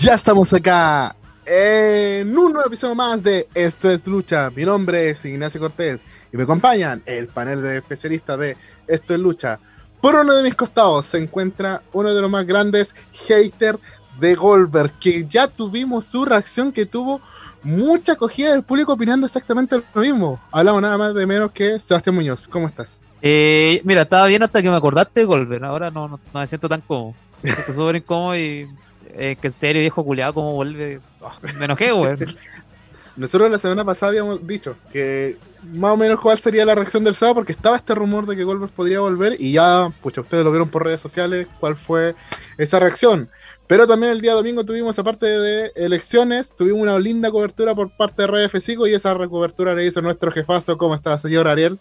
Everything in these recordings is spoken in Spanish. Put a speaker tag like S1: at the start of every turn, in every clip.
S1: Ya estamos acá en un nuevo episodio más de Esto es Lucha. Mi nombre es Ignacio Cortés y me acompañan el panel de especialistas de Esto es Lucha. Por uno de mis costados se encuentra uno de los más grandes haters de Goldberg, que ya tuvimos su reacción que tuvo mucha acogida del público opinando exactamente lo mismo. Hablamos nada más de menos que Sebastián Muñoz. ¿Cómo estás?
S2: Eh, mira, estaba bien hasta que me acordaste de Goldberg. Ahora no, no, no me siento tan cómodo. Me siento súper incómodo y eh, que en serio, viejo culiado, cómo vuelve. Oh, me enojé, güey.
S1: Nosotros la semana pasada habíamos dicho que más o menos cuál sería la reacción del sábado, porque estaba este rumor de que Goldberg podría volver y ya, pucha, ustedes lo vieron por redes sociales, cuál fue esa reacción. Pero también el día domingo tuvimos, aparte de elecciones, tuvimos una linda cobertura por parte de Red F5 y esa cobertura le hizo nuestro jefazo. ¿Cómo está, señor Ariel?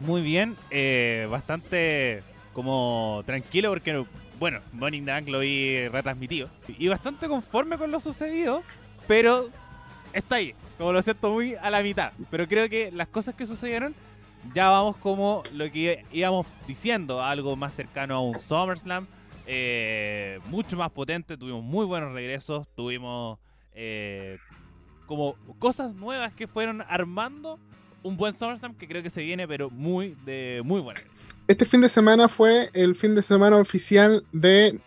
S3: Muy bien, eh, bastante como tranquilo porque, bueno, Morning Dunk lo vi retransmitido y bastante conforme con lo sucedido, pero está ahí, como lo siento muy a la mitad. Pero creo que las cosas que sucedieron ya vamos como lo que íbamos diciendo, algo más cercano a un SummerSlam, eh, mucho más potente, tuvimos muy buenos regresos, tuvimos eh, como cosas nuevas que fueron armando un buen SummerSlam que creo que se viene, pero muy de muy buena.
S1: Este fin de semana fue el fin de semana oficial de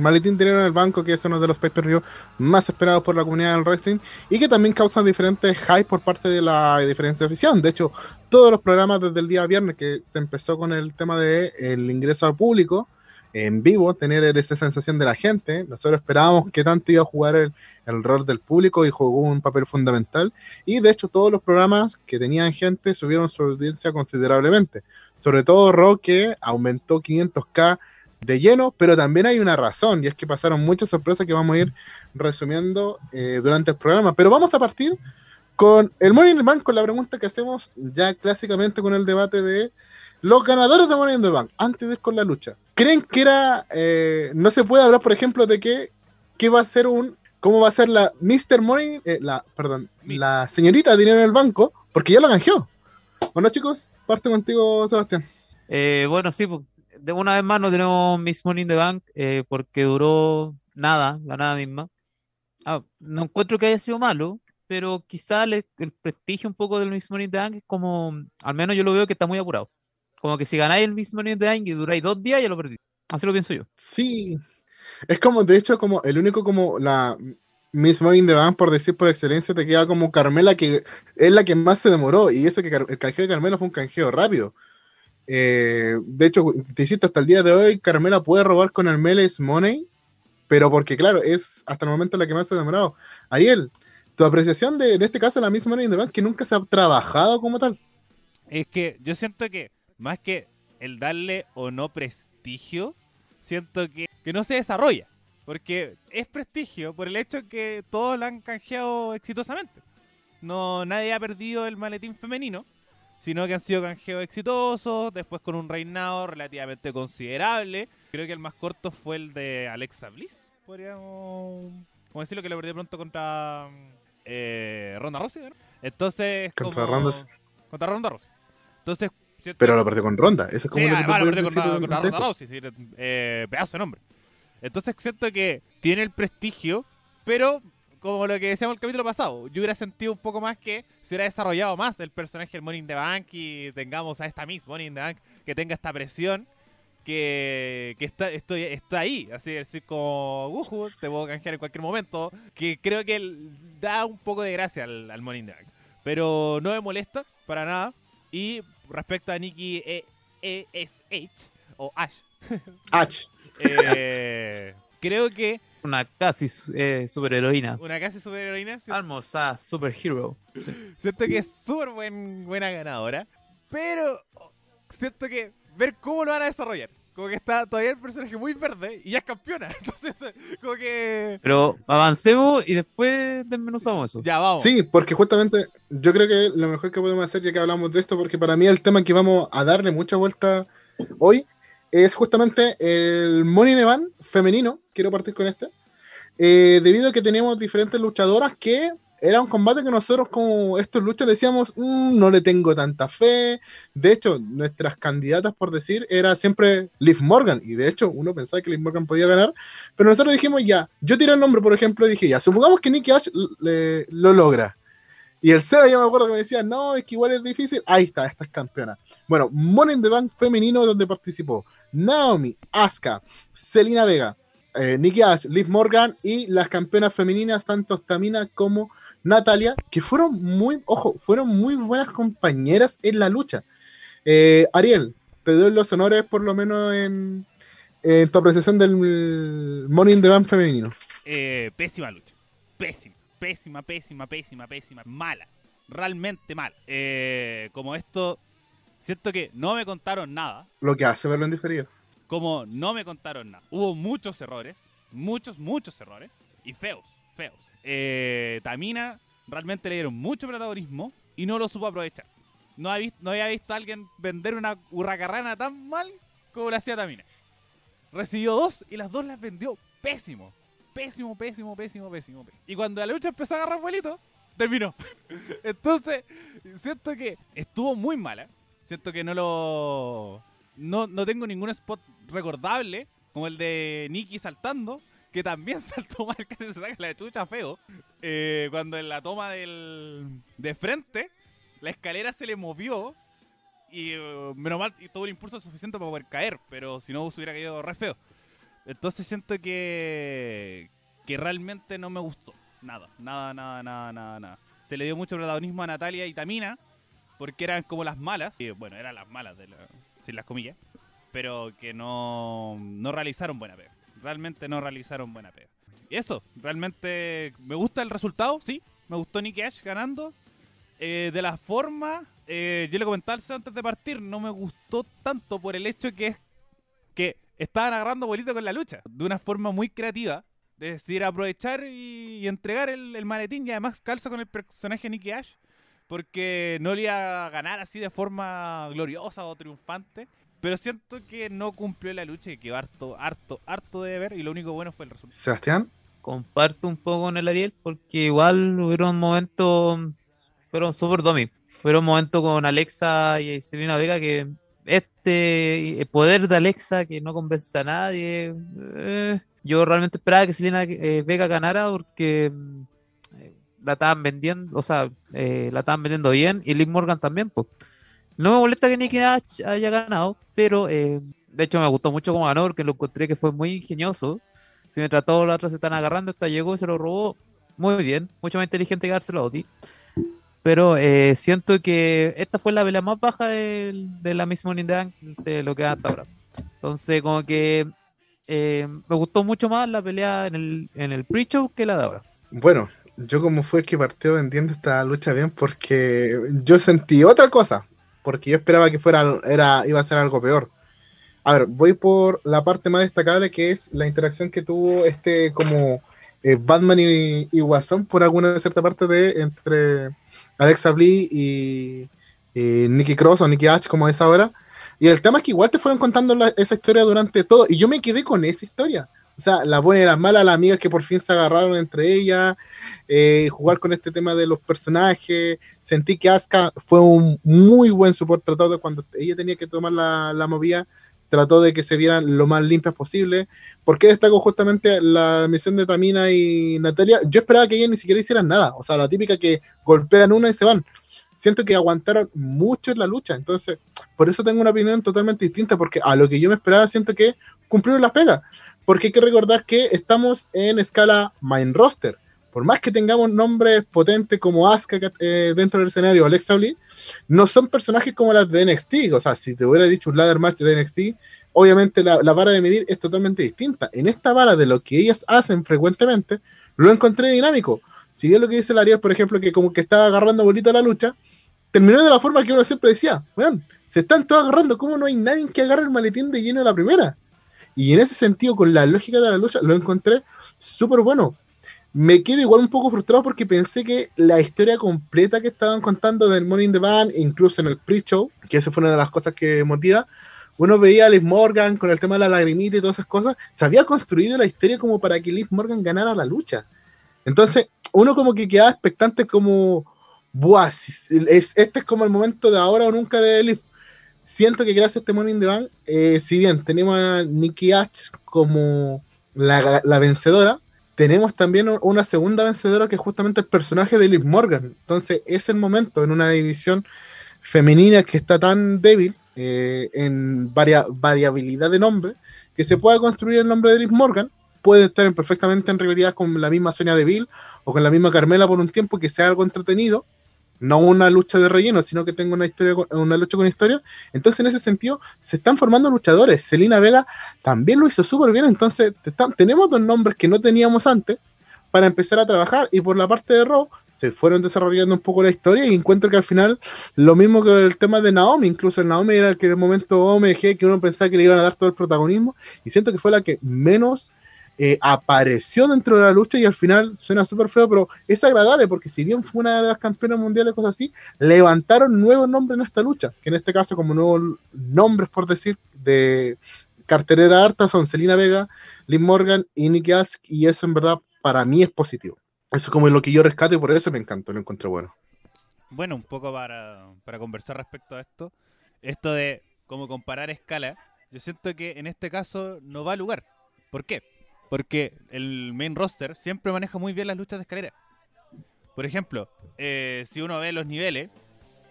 S1: Maletín Dinero en el Banco, que es uno de los pay-per-view más esperados por la comunidad del wrestling y que también causa diferentes hype por parte de la diferencia de afición. De hecho, todos los programas desde el día viernes que se empezó con el tema de el ingreso al público en vivo, tener esa sensación de la gente. Nosotros esperábamos que tanto iba a jugar el, rol del público y jugó un papel fundamental. Y de hecho, todos los programas que tenían gente subieron su audiencia considerablemente. Sobre todo que aumentó 500k de lleno, pero también hay una razón, y es que pasaron muchas sorpresas que vamos a ir resumiendo eh, durante el programa. Pero vamos a partir con el Morning Bank, con la pregunta que hacemos ya clásicamente con el debate de los ganadores de in the Bank, antes de ir con la lucha, ¿creen que era, eh, no se puede hablar, por ejemplo, de que, que va a ser un, cómo va a ser la Mr. Money, eh, la, perdón, Miss. la señorita de dinero en el banco, porque ya lo canjeó. Bueno, chicos, parte contigo, Sebastián.
S2: Eh, bueno, sí, de una vez más no tenemos Miss Money in the Bank, eh, porque duró nada, la nada misma. Ah, no encuentro que haya sido malo, pero quizá le, el prestigio un poco del Miss Money in the Bank es como, al menos yo lo veo que está muy apurado. Como que si ganáis el mismo nivel de año y duráis dos días, ya lo perdí. Así lo pienso yo.
S1: Sí. Es como, de hecho, como el único como la Miss Money in the Bank, por decir por excelencia, te queda como Carmela, que es la que más se demoró. Y eso que el canjeo de Carmela fue un canjeo rápido. Eh, de hecho, te hiciste hasta el día de hoy, Carmela puede robar con el Meles Money, pero porque, claro, es hasta el momento la que más se ha demorado. Ariel, tu apreciación de, en este caso, la Miss Money in the Bank, que nunca se ha trabajado como tal.
S3: Es que yo siento que más que el darle o no prestigio, siento que, que, no se desarrolla. Porque es prestigio por el hecho que todos lo han canjeado exitosamente. No, nadie ha perdido el maletín femenino, sino que han sido canjeos exitosos, después con un reinado relativamente considerable. Creo que el más corto fue el de Alexa Bliss, podríamos como decirlo, que lo perdió pronto contra eh, Ronda Rousey. ¿no? Entonces,
S1: contra
S3: como...
S1: Ronda.
S3: Contra Ronda Rousey. Entonces,
S1: ¿cierto? Pero lo perdió con Ronda. Eso es como
S3: sí,
S1: lo que
S3: además, lo perdió con, con
S1: de
S3: Ronda. Rousey, sí, eh, pedazo de nombre. Entonces siento que tiene el prestigio, pero como lo que decíamos el capítulo pasado, yo hubiera sentido un poco más que se hubiera desarrollado más el personaje del Money in the Bank y tengamos a esta Miss Money in the Bank que tenga esta presión que, que está, estoy, está ahí, así decir como, uh, te puedo canjear en cualquier momento, que creo que da un poco de gracia al, al Money in the Bank. Pero no me molesta para nada. Y respecto a Nikki e ESH o Ash,
S1: Ash.
S3: eh, creo que
S2: Una casi eh, superheroína.
S3: una casi superheroína si-
S2: Almost a superhero.
S3: siento que es súper buen, buena ganadora, pero siento que ver cómo lo van a desarrollar. Como que está todavía el personaje muy verde y ya es campeona. Entonces, como que.
S2: Pero avancemos y después desmenuzamos eso.
S3: Ya, vamos.
S1: Sí, porque justamente yo creo que lo mejor que podemos hacer, ya que hablamos de esto, porque para mí el tema que vamos a darle mucha vuelta hoy es justamente el Money Bank femenino. Quiero partir con este. Eh, debido a que tenemos diferentes luchadoras que era un combate que nosotros como estos luchas decíamos, "Mm, no le tengo tanta fe. De hecho, nuestras candidatas, por decir, era siempre Liv Morgan. Y de hecho, uno pensaba que Liv Morgan podía ganar. Pero nosotros dijimos, ya, yo tiré el nombre, por ejemplo, y dije, ya, supongamos que Nikki Ash le- lo logra. Y el Seba, yo me acuerdo que me decía, no, es que igual es difícil. Ahí está, esta es campeona. Bueno, Money the Bank femenino donde participó Naomi, Asuka, Selena Vega, eh, Nikki Ash, Liv Morgan y las campeonas femeninas, tanto Tamina como Natalia, que fueron muy, ojo, fueron muy buenas compañeras en la lucha. Eh, Ariel, te doy los honores por lo menos en, en tu apreciación del in the femenino.
S3: Eh, pésima lucha. Pésima, pésima, pésima, pésima, pésima. Mala. Realmente mala. Eh, como esto, siento que no me contaron nada.
S1: Lo que hace verlo en diferido.
S3: Como no me contaron nada. Hubo muchos errores. Muchos, muchos errores. Y feos, feos. Eh, Tamina realmente le dieron mucho protagonismo y no lo supo aprovechar. No, había visto, no había visto a alguien vender una hurracarrana tan mal como lo hacía Tamina. Recibió dos y las dos las vendió pésimo. Pésimo, pésimo, pésimo, pésimo. Y cuando la lucha empezó a agarrar vuelito, terminó. Entonces, siento que estuvo muy mala. Siento que no lo. No, no tengo ningún spot recordable, como el de Nikki saltando, que también saltó mal, casi se saca la chucha feo. Eh, cuando en la toma del, de frente, la escalera se le movió y eh, menos mal y tuvo el impulso suficiente para poder caer, pero si no hubiera caído re feo. Entonces siento que, que realmente no me gustó. Nada, nada, nada, nada, nada, nada. Se le dio mucho protagonismo a Natalia y Tamina, porque eran como las malas. Bueno, eran las malas, de la- sin las comillas. Pero que no, no realizaron buena pega. Realmente no realizaron buena pega. Y eso, realmente me gusta el resultado, sí. Me gustó Nicky Ash ganando. Eh, de la forma, eh, yo le comentaba antes de partir, no me gustó tanto por el hecho que que estaban agarrando bolito con la lucha. De una forma muy creativa. Es decir, aprovechar y, y entregar el, el maletín y además calza con el personaje Nicky Ash. Porque no le iba a ganar así de forma gloriosa o triunfante. Pero siento que no cumplió la lucha y quedó harto, harto, harto de ver. Y lo único bueno fue el resultado.
S1: Sebastián,
S2: Comparto un poco con el Ariel porque igual hubieron momentos, fueron súper domi. Hubieron momentos con Alexa y Selena Vega que este el poder de Alexa que no convence a nadie. eh, yo realmente esperaba que Selena eh, Vega ganara porque eh, la estaban vendiendo, o sea, eh, la estaban vendiendo bien y Liv Morgan también, pues. No me molesta que Nicky Nash haya ganado, pero eh, de hecho me gustó mucho como ganó porque lo encontré que fue muy ingenioso. Si mientras todos los otros se están agarrando, esta llegó y se lo robó muy bien, mucho más inteligente que dárselo a Oti. Pero eh, siento que esta fue la pelea más baja de, la the Bank de lo que hasta ahora. Entonces, como que eh, me gustó mucho más la pelea en el, en pre-show que la de ahora.
S1: bueno, yo como fue el que partió vendiendo esta lucha bien porque yo sentí otra cosa, porque yo esperaba que fuera era iba a ser algo peor. A ver, voy por la parte más destacable que es la interacción que tuvo este como eh, Batman y, y Guasón por alguna cierta parte de entre Alexa Bliss y, y Nikki Cross o Nikki Ash como es ahora. Y el tema es que igual te fueron contando esa historia durante todo y yo me quedé con esa historia. O sea, la buena y la mala, las amigas que por fin se agarraron entre ellas, eh, jugar con este tema de los personajes. Sentí que Asuka fue un muy buen support tratado de cuando ella tenía que tomar la, la movida, trató de que se vieran lo más limpias posible. ¿Por qué destaco justamente la misión de Tamina y Natalia? Yo esperaba que ellas ni siquiera hicieran nada. O sea, la típica que golpean una y se van. Siento que aguantaron mucho en la lucha. Entonces, por eso tengo una opinión totalmente distinta, porque a lo que yo me esperaba, siento que cumplieron las pegas. Porque hay que recordar que estamos en escala main roster. Por más que tengamos nombres potentes como Asuka eh, dentro del escenario, Alexa Bliss, no son personajes como las de NXT. O sea, si te hubiera dicho un ladder match de NXT, obviamente la, vara de medir es totalmente distinta. En esta vara de lo que ellas hacen frecuentemente, lo encontré dinámico. Si bien lo que dice el Ariel, por ejemplo, que como que estaba agarrando bolita la lucha, terminó de la forma que uno siempre decía, weón, se están todos agarrando, ¿cómo no hay nadie que agarre el maletín de lleno a la primera? Y en ese sentido, con la lógica de la lucha, lo encontré súper bueno. Me quedo igual un poco frustrado porque pensé que la historia completa que estaban contando del in the Bank, incluso en el pre-show, que esa fue una de las cosas que motiva, uno veía a Liv Morgan con el tema de la lagrimita y todas esas cosas, se había construido la historia como para que Liv Morgan ganara la lucha. Entonces, uno como que queda expectante como, buah, es, este es como el momento de ahora o nunca de Elif. Siento que gracias a este Money in the eh, si bien tenemos a Nikki Ash como la, la vencedora, tenemos también una segunda vencedora que es justamente el personaje de Liv Morgan. Entonces, es el momento en una división femenina que está tan débil eh, en varia- variabilidad de nombre que se pueda construir el nombre de Liv Morgan. Puede estar en- perfectamente en rivalidad con la misma Sonia Deville o con la misma Carmela por un tiempo que sea algo entretenido, no una lucha de relleno, sino que tenga una historia, una lucha con historia. Entonces, en ese sentido, se están formando luchadores. Selina Vega también lo hizo súper bien. Entonces, te están- tenemos dos nombres que no teníamos antes para empezar a trabajar. Y por la parte de Raw, se fueron desarrollando un poco la historia y encuentro que al final, lo mismo que el tema de Naomi, incluso el Naomi era el que en el momento OMG que uno pensaba que le iban a dar todo el protagonismo. Y siento que fue la que menos eh, apareció dentro de la lucha y al final suena súper feo, pero es agradable porque si bien fue una de las campeonas mundiales, cosas así, levantaron nuevos nombres en esta lucha, que en este caso como nuevos nombres, por decir, de cartelera harta son Selina Vega, Liv Morgan y Nikki Ask y eso en verdad para mí es positivo. Eso es como lo que yo rescato y por eso me encantó, lo encontré bueno.
S3: Bueno, un poco para, para conversar respecto a esto. Esto de cómo comparar escala, yo siento que en este caso no va a lugar. ¿Por qué? Porque el main roster siempre maneja muy bien las luchas de escalera. Por ejemplo, eh, si uno ve los niveles,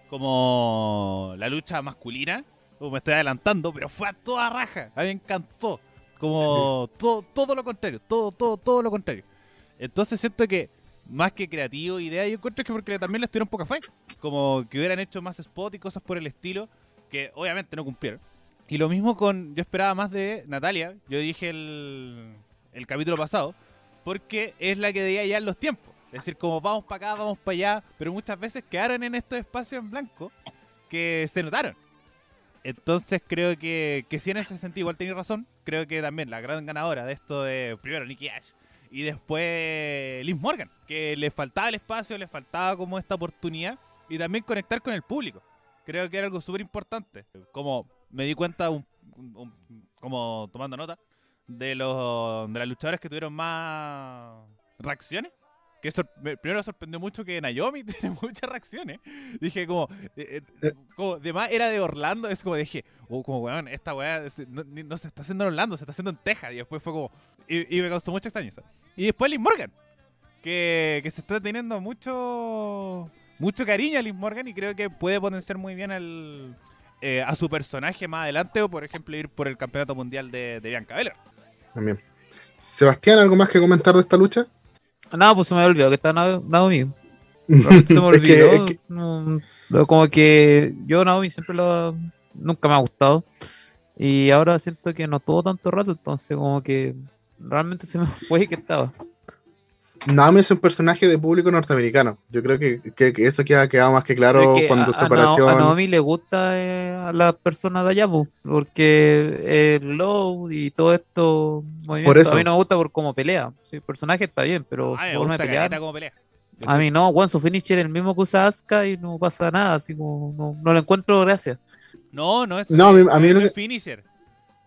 S3: como la lucha masculina, uh, me estoy adelantando, pero fue a toda raja. A mí me encantó. Como todo, todo lo contrario, todo, todo, todo lo contrario. Entonces siento que más que creativo, idea, yo encuentro que porque también les tuvieron poca fe. Como que hubieran hecho más spot y cosas por el estilo, que obviamente no cumplieron. Y lo mismo con, yo esperaba más de Natalia, yo dije el, el capítulo pasado, porque es la que debía ya los tiempos. Es decir, como vamos para acá, vamos para allá, pero muchas veces quedaron en estos espacios en blanco que se notaron. Entonces creo que, que sí en ese sentido igual tenéis razón. Creo que también la gran ganadora de esto de primero Nikki Ash y después Liz Morgan, que le faltaba el espacio, le faltaba como esta oportunidad y también conectar con el público. Creo que era algo súper importante. Como me di cuenta, un- un- como tomando nota, de los de las luchadoras que tuvieron más reacciones. Que sor- me- primero me sorprendió mucho que Naomi tiene muchas reacciones. Dije como, eh, eh, como de más era de Orlando, es como dije, oh, como weón, esta weá no, se está haciendo en Orlando, se está haciendo en Texas. Y después fue como, y, y me causó mucha extrañeza. Y después Liz Morgan, que, que se está teniendo mucho mucho cariño a Liz Morgan y creo que puede potenciar muy bien el, eh, a su personaje más adelante o por ejemplo ir por el campeonato mundial de, de Bianca Belair.
S1: También. Sebastián, ¿algo más que comentar de esta lucha?
S2: Nada, pues se me olvidado que está Na- Naomi. Se me
S1: Es que-
S2: olvidó.
S1: es que-
S2: no, como que yo Naomi siempre lo nunca me ha gustado. Y ahora siento que no tuvo tanto rato, entonces como que realmente se me fue que estaba.
S1: Naomi es un personaje de público norteamericano. Yo creo que, que- que eso queda quedado más que claro
S2: Es que
S1: cuando
S2: a,
S1: se apareció.
S2: a Naomi le gusta eh, a las personas de allá, porque el low y todo esto movimiento,
S1: eso.
S2: a mí no me gusta por cómo pelea. Sí, el personaje está bien, pero
S3: Ah,
S2: su
S3: me
S2: forma de pelear.
S3: como pelea.
S2: A mí no, Juan, su finisher es el mismo que usa Asuka y no pasa nada, así como no, no le encuentro gracia.
S3: No, no es,
S1: No, a mí- a mí
S3: no
S1: lo
S3: es finisher.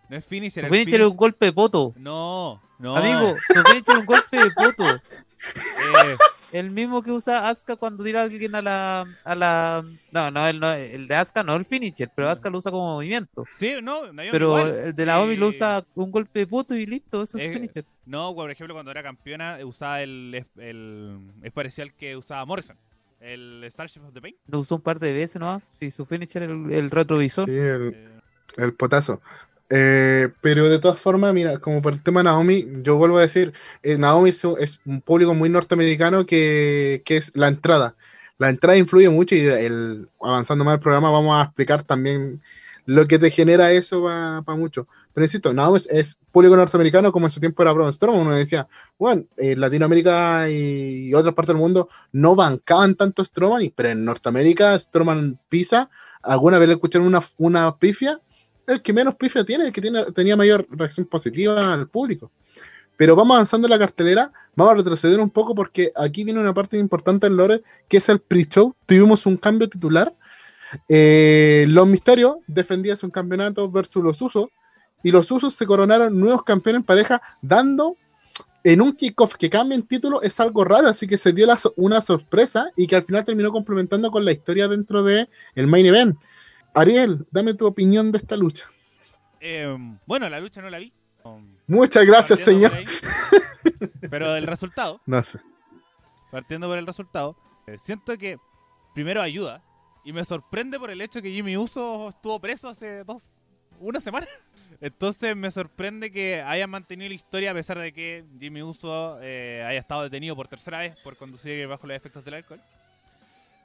S3: No es finisher.
S2: Su finisher es un golpe de poto.
S3: No, no.
S2: Amigo, su finisher es un golpe de poto.
S3: Eh,
S2: El mismo que usa Asuka cuando tira a alguien a la, a la... No, no, el, no, el de Asuka no el finisher, pero Asuka lo usa como movimiento.
S3: sí, no, Naomi
S2: Pero
S3: igual.
S2: el de Naomi lo
S3: Sí.
S2: usa un golpe de poto y listo, eso es
S3: Eh,
S2: finisher.
S3: No, por ejemplo, cuando era campeona usaba el, el es parecido al que usaba Morrison, el Starship of the Pain.
S2: Lo usó un par de veces nomás. Sí, su finisher es el, el retrovisor.
S1: Sí, el,
S3: Eh,
S1: el potazo. Eh, pero de todas formas, mira, como por el tema Naomi, yo vuelvo a decir, eh, Naomi es, un- es público muy norteamericano que, que es la entrada. La entrada influye mucho y el, avanzando más el programa vamos a explicar también lo que te genera eso para mucho. Pero insisto, Naomi es, es público norteamericano como en su tiempo era Braun Strowman. Uno decía, bueno, en Latinoamérica y otras partes del mundo no bancaban tanto Strowman, y- pero en Norteamérica Strowman pisa. ¿Alguna vez le escucharon una, una pifia? El que menos pifia tiene, el que tiene, tenía mayor reacción positiva al público. Pero vamos avanzando en la cartelera, vamos a retroceder un poco porque aquí viene una parte importante del lore, que es el pre-show. Tuvimos un cambio titular. Eh, los Misterios defendían su campeonato versus los Usos, y los Usos se coronaron nuevos campeones en pareja, dando en un kickoff que cambien título es algo raro, así que se dio una sorpresa y que al final terminó complementando con la historia dentro de el main event. Ariel, dame tu opinión de esta lucha.
S3: Eh, bueno, la lucha no la vi.
S1: Muchas gracias, señor.
S3: ahí. Pero el resultado,
S1: No sé.
S3: partiendo por el resultado, eh, siento que primero ayuda y me sorprende por el hecho que Jimmy Uso estuvo preso hace dos, una semana. Entonces me sorprende que hayan mantenido la historia a pesar de que Jimmy Uso eh, haya estado detenido por tercera vez por conducir bajo los efectos del alcohol.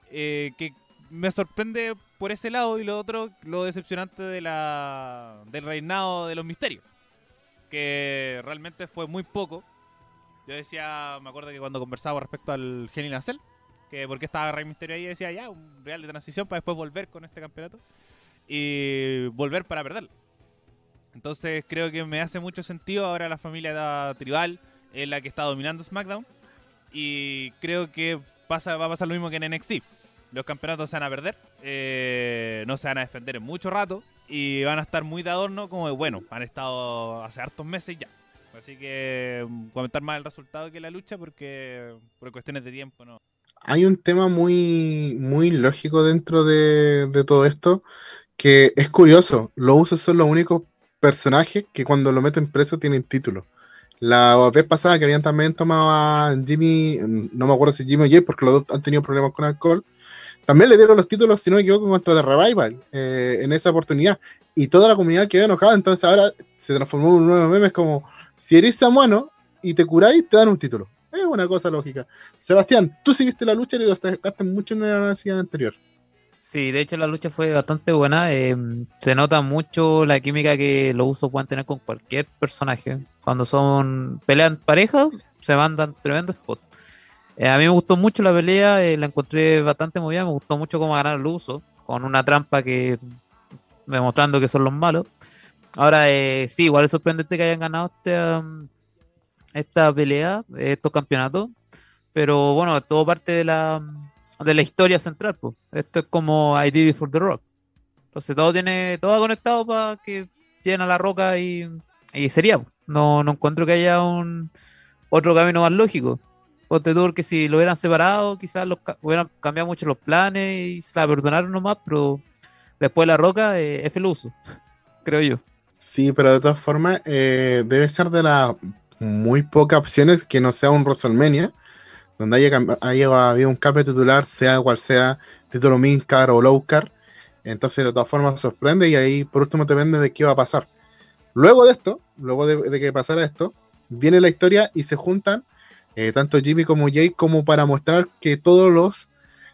S3: Eh, que me sorprende por ese lado y lo otro, lo decepcionante de la, del reinado de los misterios. Que realmente fue muy poco. Yo decía, me acuerdo que cuando conversaba respecto al Genny Nacel, que por qué estaba Rey Misterio ahí, decía ya, un real de transición para después volver con este campeonato y volver para perderlo. Entonces creo que me hace mucho sentido ahora la familia tribal es la que está dominando SmackDown y creo que pasa, va a pasar lo mismo que en NXT. Los campeonatos se van a perder, eh, no se van a defender en mucho rato y van a estar muy de adorno como de, bueno, han estado hace hartos meses ya. Así que mm, comentar más el resultado que la lucha porque por cuestiones de tiempo no.
S1: Hay un tema muy, muy lógico dentro de, de todo esto que es curioso. Los usos son los únicos personajes que cuando lo meten preso tienen título. La vez pasada que habían también tomado a Jimmy, no me acuerdo si Jimmy o Jay, porque los dos han tenido problemas con alcohol, también le dieron los títulos, si no me equivoco, contra The Revival eh, en esa oportunidad. Y toda la comunidad quedó enojada, entonces ahora se transformó en un nuevo meme, es como, si eres samuano y te curáis, te dan un título. Es una cosa lógica. Sebastián, tú sí viste la lucha y lo destacaste mucho en la siguiente anterior.
S2: Sí, de hecho la lucha fue bastante buena. eh, se nota mucho la química que los usos pueden tener con cualquier personaje. Cuando son pelean pareja, se mandan tremendo spot. Eh, a mí me gustó mucho la pelea, eh, la encontré bastante movida. Me gustó mucho cómo ganaron los usos, con una trampa que demostrando que son los malos. Ahora, eh, sí, igual es sorprendente que hayan ganado este, um, esta pelea, estos campeonatos. Pero bueno, todo parte de la, de la historia central. Pues. Esto es como I Did It for the Rock. Entonces todo tiene, todo conectado para que lleguen a la roca y, y sería. No, no encuentro que haya un otro camino más lógico. Ponte tú que si lo hubieran separado, quizás los, hubieran cambiado mucho los planes y se la perdonaron nomás, pero después de la roca eh, es el uso, creo yo.
S1: Sí, pero de todas formas, eh, debe ser de las muy pocas opciones que no sea un WrestleMania, donde haya, haya habido un cambio titular, sea cual sea, título Mincar o Lowcar. Entonces, de todas formas, sorprende y ahí por último depende de qué va a pasar. Luego de esto, luego de que pasara esto, viene la historia y se juntan eh, tanto Jimmy como Jay como para mostrar que todos los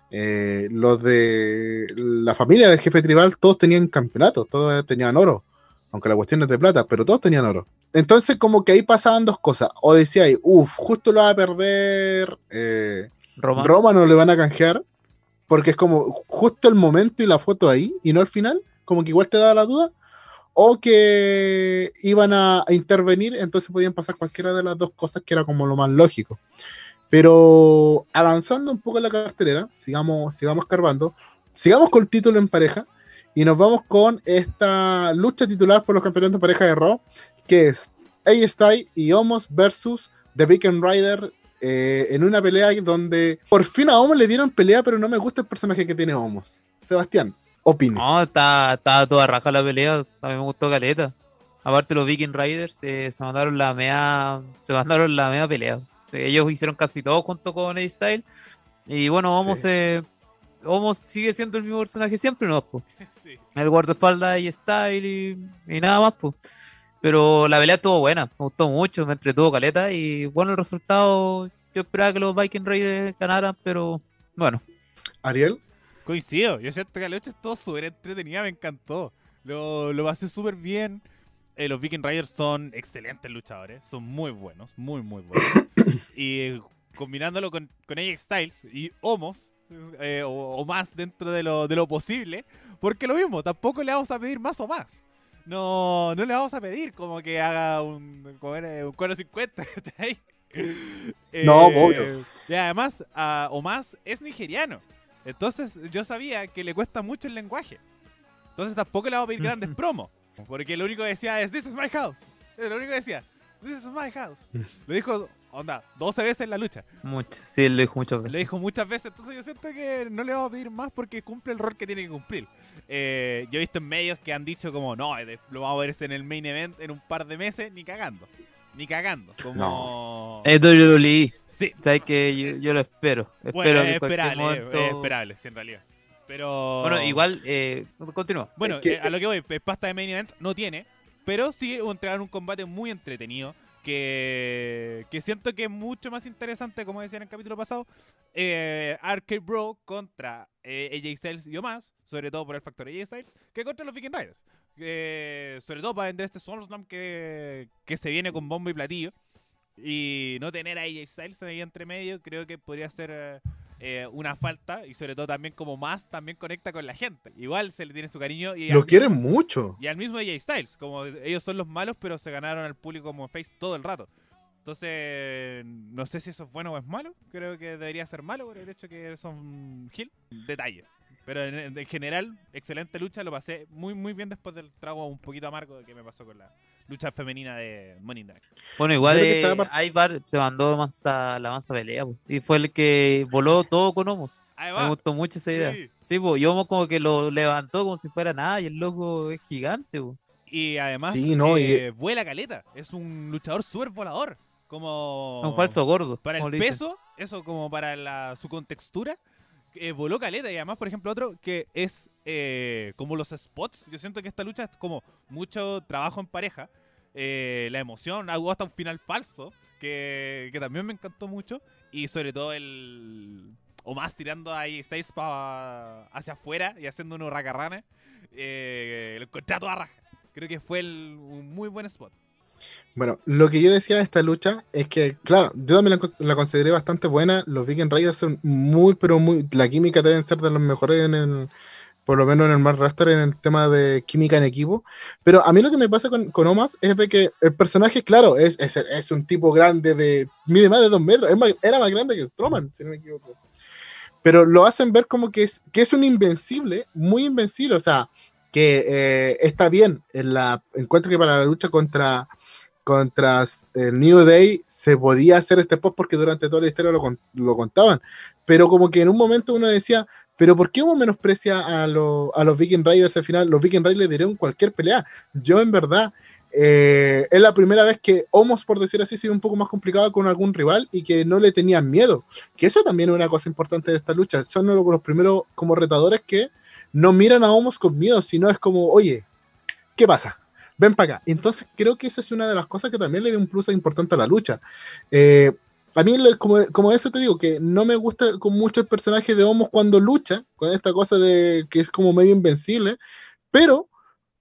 S1: eh, los de la familia del jefe tribal todos tenían campeonatos, todos tenían oro, aunque la cuestión es de plata, pero todos tenían oro. Entonces como que ahí pasaban dos cosas, o decía ahí, uff, justo lo va a perder eh,
S2: Roma.
S1: Roma, no le van a canjear, porque es como justo el momento y la foto ahí, y no al final, como que igual te da la duda, o que iban a, intervenir, entonces podían pasar cualquiera de las dos cosas que era como lo más lógico. Pero avanzando un poco en la cartelera, sigamos, sigamos carbando, sigamos con el título en pareja y nos vamos con esta lucha titular por los campeonatos de pareja de Raw, que es AJ Styles y Homos versus The Beacon Rider eh, en una pelea donde por fin a Homos le dieron pelea, pero no me gusta el personaje que tiene Homos. Sebastián, opine.
S2: No, está, está toda raja la pelea. A mí me gustó caleta. Aparte los Viking Riders eh, se mandaron la media, se mandaron la media pelea. O sea, ellos hicieron casi todo junto con A-Style. Y bueno, Homos,
S1: Sí.
S2: eh, Homos sigue siendo el mismo personaje siempre, ¿no? Po?
S3: Sí.
S2: El guardaespaldas y Style y, y nada más, pues. Pero la pelea estuvo buena, me gustó mucho, me entretuvo caleta y bueno, el resultado, yo esperaba que los Viking Raiders ganaran, pero bueno,
S1: Ariel,
S3: Coincido, yo siento que la lucha estuvo súper entretenida, me encantó. Lo, lo pasé súper bien. Eh, los Viking Riders son excelentes luchadores, son muy buenos, muy, muy buenos. y eh, combinándolo con, con AJ Styles y Homos, eh, o, o más dentro de lo, de lo posible, porque lo mismo, tampoco le vamos a pedir más o más. No, no le vamos a pedir como que haga un, como era, un 450, ¿cachai?
S1: No, obvio.
S3: Y además, a Omas es nigeriano. Entonces yo sabía que le cuesta mucho el lenguaje. Entonces tampoco le vamos a pedir grandes promos. Porque lo único que decía es, This is my house. Es lo único que decía. This is my house. Lo dijo, onda, 12 veces en la lucha.
S2: Mucho. Sí, lo dijo muchas
S3: Lo
S2: veces.
S3: dijo muchas veces, entonces yo siento que no le vamos a pedir más porque cumple el rol que tiene que cumplir. Eh, yo he visto en medios que han dicho como, no, lo vamos a ver en el main event en un par de meses, ni cagando. Ni cagando. Como...
S2: Es WWE.
S3: Sí,
S2: Sabes que yo, yo lo espero. Espero
S3: bueno, es esperable, es-
S2: momento.
S3: es esperable, sí, en realidad. Pero...
S2: Bueno, igual, eh, continúa.
S3: Bueno,
S1: Es que-
S3: eh, a lo que voy, eh, pasta de main event no tiene, pero sí entregar un combate muy entretenido. Que, que siento que es mucho más interesante, como decía en el capítulo pasado, eh, Arcade Bro contra eh, AJ Styles y Omas, sobre todo por el factor AJ Styles, que contra los Viking Riders. Eh, sobre todo para vender este SummerSlam que, que se viene con bombo y platillo. Y no tener a AJ Styles ahí entre medio, creo que podría ser eh, una falta. Y sobre todo también como más, también conecta con la gente. Igual se le tiene su cariño. Y
S1: Lo
S3: al
S1: quieren
S3: mismo-
S1: mucho.
S3: Y al mismo AJ Styles, como ellos son los malos, pero se ganaron al público como face todo el rato. Entonces, no sé si eso es bueno o es malo. Creo que debería ser malo por el hecho que son Hill. Detalle. Pero en, en general, excelente lucha. Lo pasé muy, muy bien después del trago un poquito amargo que me pasó con la lucha femenina de Money Bank.
S2: Bueno, igual eh, Ivar se mandó mansa, la mansa pelea. po, Y fue el que voló todo con Homos. Me gustó mucho esa idea.
S3: Sí.
S2: Sí, pues, y Homos como que lo levantó como si fuera nada y el loco es gigante. po.
S3: Y además,
S1: Sí, no, y-
S3: vuela caleta. Es un luchador súper volador. Como.
S2: Es un falso gordo.
S3: Para el peso, eso como para la, su contextura, eh, voló caleta. Y además, por ejemplo, otro que es eh, como los spots. Yo siento que esta lucha es como mucho trabajo en pareja. eh, la emoción, hubo hasta un final falso, que, que también me encantó mucho. Y sobre todo el... O más tirando ahí Styles hacia afuera y haciendo unos racarranes. Eh, lo encontré a raja. Creo que fue el- un muy buen spot.
S1: Bueno, lo que yo decía de esta lucha es que, claro, yo también la, cons- la consideré bastante buena. Los Viking Raiders son muy, pero muy. La química deben ser de los mejores en el. Por lo menos en el Mar Raster en el tema de química en equipo. Pero a mí lo que me pasa con, con Omas es de que el personaje, claro, es, es, es un tipo grande de. mide más de dos metros. más- era más grande que Strowman, si no me equivoco. Pero lo hacen ver como que es, que es un invencible, muy invencible. O sea, que eh, está bien. En la, encuentro que para la lucha contra contra el New Day se podía hacer este post porque durante toda la historia lo, con- lo contaban. Pero como que en un momento uno decía, pero ¿por qué uno menosprecia a, lo- a los Viking Raiders al final? Los Viking Raiders dieron cualquier pelea. Yo en verdad, eh, es la primera vez que Homos, por decir así, se ve un poco más complicado con algún rival y que no le tenían miedo. Que eso también es una cosa importante de esta lucha. Son los primeros como retadores que no miran a Homos con miedo, sino es como, oye, ¿qué pasa? Ven para acá. Entonces creo que esa es una de las cosas que también le dio un plus importante a la lucha. Eh, a mí, como, como eso te digo, que no me gusta con mucho el personaje de Homos cuando lucha, con esta cosa de que es como medio invencible, pero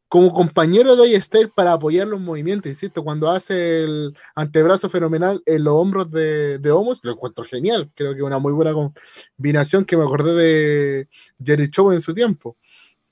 S1: como compañero de Styles para apoyar los movimientos, insisto, cuando hace el antebrazo fenomenal en los hombros de, de Homos, lo encuentro genial, creo que una muy buena combinación que me acordé de Jerry Show en su tiempo,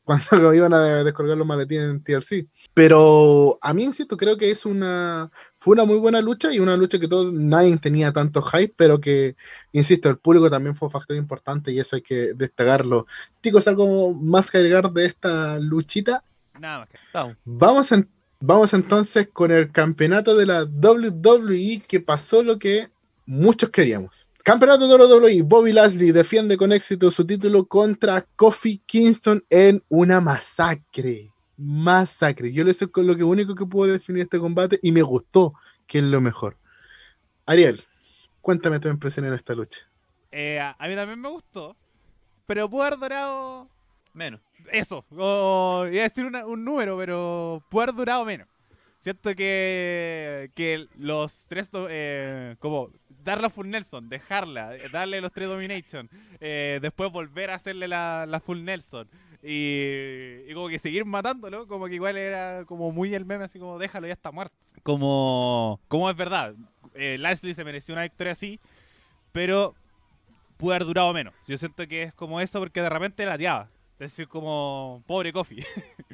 S1: cuando iban a descolgar los maletines en TLC. Pero a mí, insisto, creo que es una fue una muy buena lucha y una lucha que todo, nadie tenía tanto hype, pero que, insisto, el público también fue un factor importante y eso hay que destacarlo. Chicos, ¿algo más que agregar de esta luchita?
S3: Nada más que.
S2: Vamos.
S1: Vamos, en- vamos entonces con el campeonato de la WWE que pasó lo que muchos queríamos. Campeonato de WWE, Bobby Lashley defiende con éxito su título contra Kofi Kingston en una masacre. Masacre. Yo lo sé con lo que único que puedo definir este combate y me gustó, que es lo mejor. Ariel, cuéntame tu impresión en esta lucha.
S3: Eh, a, mí también me gustó, pero pudo haber durado
S2: Menos.
S3: eso. O, iba a decir una- un número, pero pudo haber durado menos. Siento que, que los tres, eh, como darle a Full Nelson, dejarla, eh, darle los tres Domination, eh, después volver a hacerle la, la Full Nelson y, y como que seguir matándolo, como que igual era como muy el meme, así como déjalo, ya está muerto. Como, como es verdad, eh, se mereció una victoria así, pero pudo haber durado menos. Yo siento que es como eso porque de repente lateaba. Es decir, como pobre Kofi.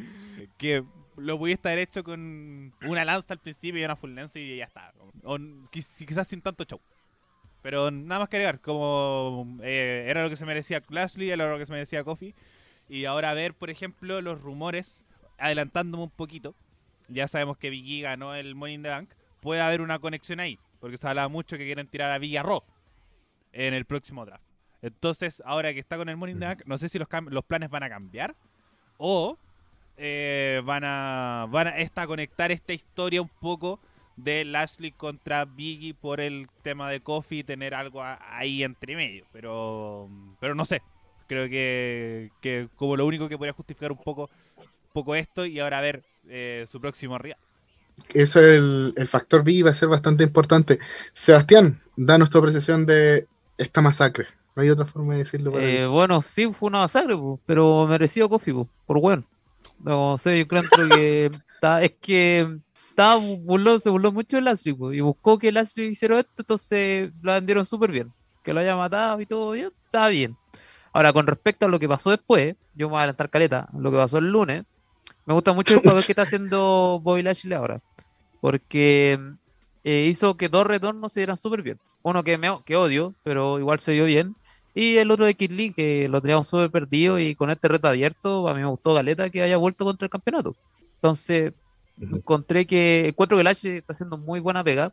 S3: que lo pudiste haber hecho con una lanza al principio y una full lance y ya está. O quizás sin tanto show. Pero nada más que agregar, como eh, era lo que se merecía Lashley, era lo que se merecía Kofi. Y ahora a ver, por ejemplo, los rumores, adelantándome un poquito. Ya sabemos que Biggie ganó el Money in the Bank, puede haber una conexión ahí. Porque se hablaba mucho que quieren tirar a Villarro en el próximo draft. Entonces, ahora que está con el Morning Bank, no sé si los, los planes van a cambiar o eh, van a van a esta, conectar esta historia un poco de Lashley contra Biggie por el tema de Kofi y tener algo a- ahí entre medio. Pero, pero no sé. Creo que, que como lo único que podría justificar un poco, un poco esto y ahora ver eh, su próximo rival.
S1: Eso es el, el factor B va a ser bastante importante. Sebastián, danos tu apreciación de esta masacre. No hay otra forma de decirlo. para
S2: Eh, bueno, sí, fue una masacre, pero merecido Kofi, po, por bueno. No sé, yo creo que está- es que estaba burló, se burló mucho de po, y buscó que Lashley hiciera esto, entonces lo vendieron súper bien. Que lo haya matado y todo bien, está bien. Ahora, con respecto a lo que pasó después, yo me voy a adelantar caleta, lo que pasó el lunes, me gusta mucho el papel que está haciendo Bobby Lashley ahora, porque eh, hizo que dos retornos se dieran súper bien. Uno que, me, que odio, pero igual se dio bien. Y el otro de Kid Lee, que lo teníamos súper perdido y con este reto abierto, a mí me gustó Galeta que haya vuelto contra el campeonato. Entonces, encontré que, encuentro que Lashley está haciendo muy buena pega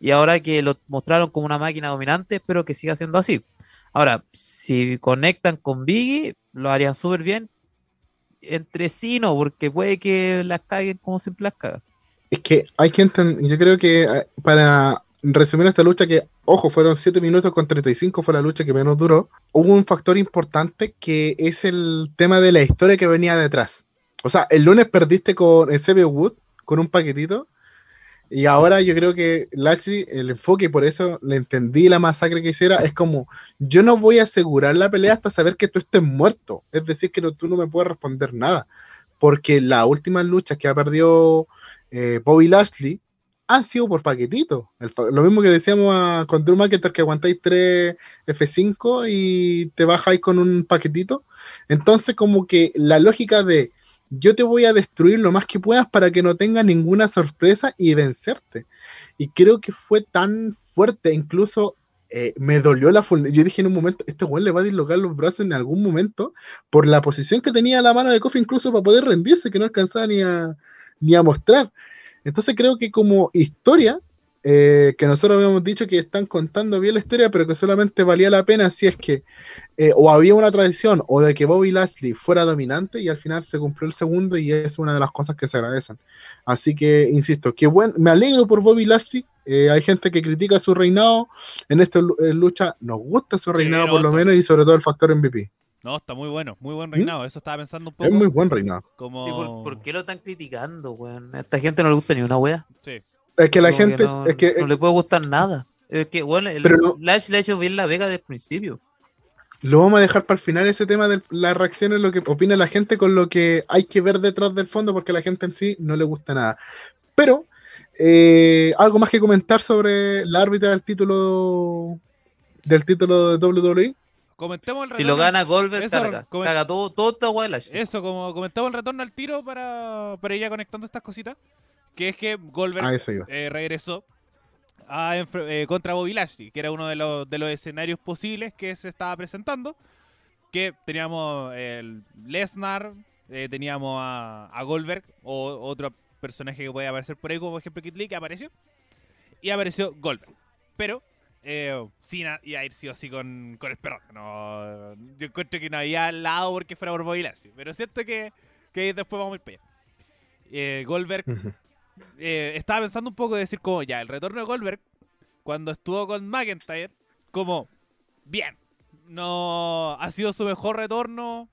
S2: y ahora que lo mostraron como una máquina dominante, espero que siga siendo así. Ahora, si conectan con Biggie, lo harían súper bien. Entre sí no, porque puede que las caguen como siempre las cagan.
S1: Es que hay que entender, yo creo que eh, para resumir esta lucha que, ojo, fueron 7 minutos con 35, fue la lucha que menos duró, hubo un factor importante que es el tema de la historia que venía detrás. O sea, el lunes perdiste con CB Wood, con un paquetito, y ahora yo creo que Lashley, el enfoque, y por eso le entendí la masacre que hiciera, es como, yo no voy a asegurar la pelea hasta saber que tú estés muerto. Es decir, que no- tú no me puedes responder nada. Porque las últimas luchas que ha perdido eh, Bobby Lashley han sido por paquetito. Lo mismo que decíamos a, con Drew McIntyre, que aguantáis 3 F5 y te bajáis con un paquetito. Entonces, como que la lógica de yo te voy a destruir lo más que puedas para que no tenga ninguna sorpresa y vencerte. Y creo que fue tan fuerte, incluso eh, me dolió la Yo dije en un momento, este weón le va a dislocar los brazos en algún momento por la posición que tenía la mano de Kofi, incluso para poder rendirse, que no alcanzaba ni a, ni a mostrar. Entonces creo que como historia, eh, que nosotros habíamos dicho que están contando bien la historia, pero que solamente valía la pena si es que eh, o había una tradición o de que Bobby Lashley fuera dominante y al final se cumplió el segundo y es una de las cosas que se agradecen. Así que, insisto, que buen, me alegro por Bobby Lashley. Eh, hay gente que critica su reinado. En esta lu- lucha nos gusta su reinado por lo menos y sobre todo el factor MVP.
S3: No, está muy bueno, muy buen reinado. Eso estaba pensando un poco.
S1: ¿Mm? Es muy buen reinado.
S3: como...
S2: ¿Y por, por qué lo están criticando, weón? A esta gente no le gusta ni una wea.
S3: Sí.
S1: Es que la
S2: Como
S1: gente,
S2: no,
S1: es que
S2: no le puede gustar nada. Es que, bueno, el
S1: Pero no-
S2: Lash le ha hecho bien la vega desde el principio.
S1: Lo vamos a dejar para el final ese tema de las reacciones, lo que opina la gente con lo que hay que ver detrás del fondo, porque a la gente en sí no le gusta nada. Pero, eh, algo más que comentar sobre la árbitra del título del título de WWE.
S3: Comentemos el
S2: Si lo gana Goldberg,
S3: Eso,
S2: carga.
S3: comen-
S2: Caga todo, todo esta Lash.
S3: Eso, como comentamos el retorno al tiro para, para ir ya conectando estas cositas. Que es que Goldberg
S1: A eso iba.
S3: eh, regresó a eh, contra Bobby Lashley, que era uno de los, de los escenarios posibles que se estaba presentando. Que teníamos el Lesnar, eh, teníamos a, a Goldberg, o otro personaje que puede aparecer por ahí, como por ejemplo Kid Lee, que apareció. Y apareció Goldberg. Pero eh, iba a ir sí o sí con, con el perro. No, yo encuentro que no había lado porque fuera por Bobby Lashley. Pero siento que, que después vamos a ir para allá. Eh, Goldberg eh, estaba pensando un poco de decir como ya, el retorno de Goldberg, cuando estuvo con McIntyre, como, bien, no ha sido su mejor retorno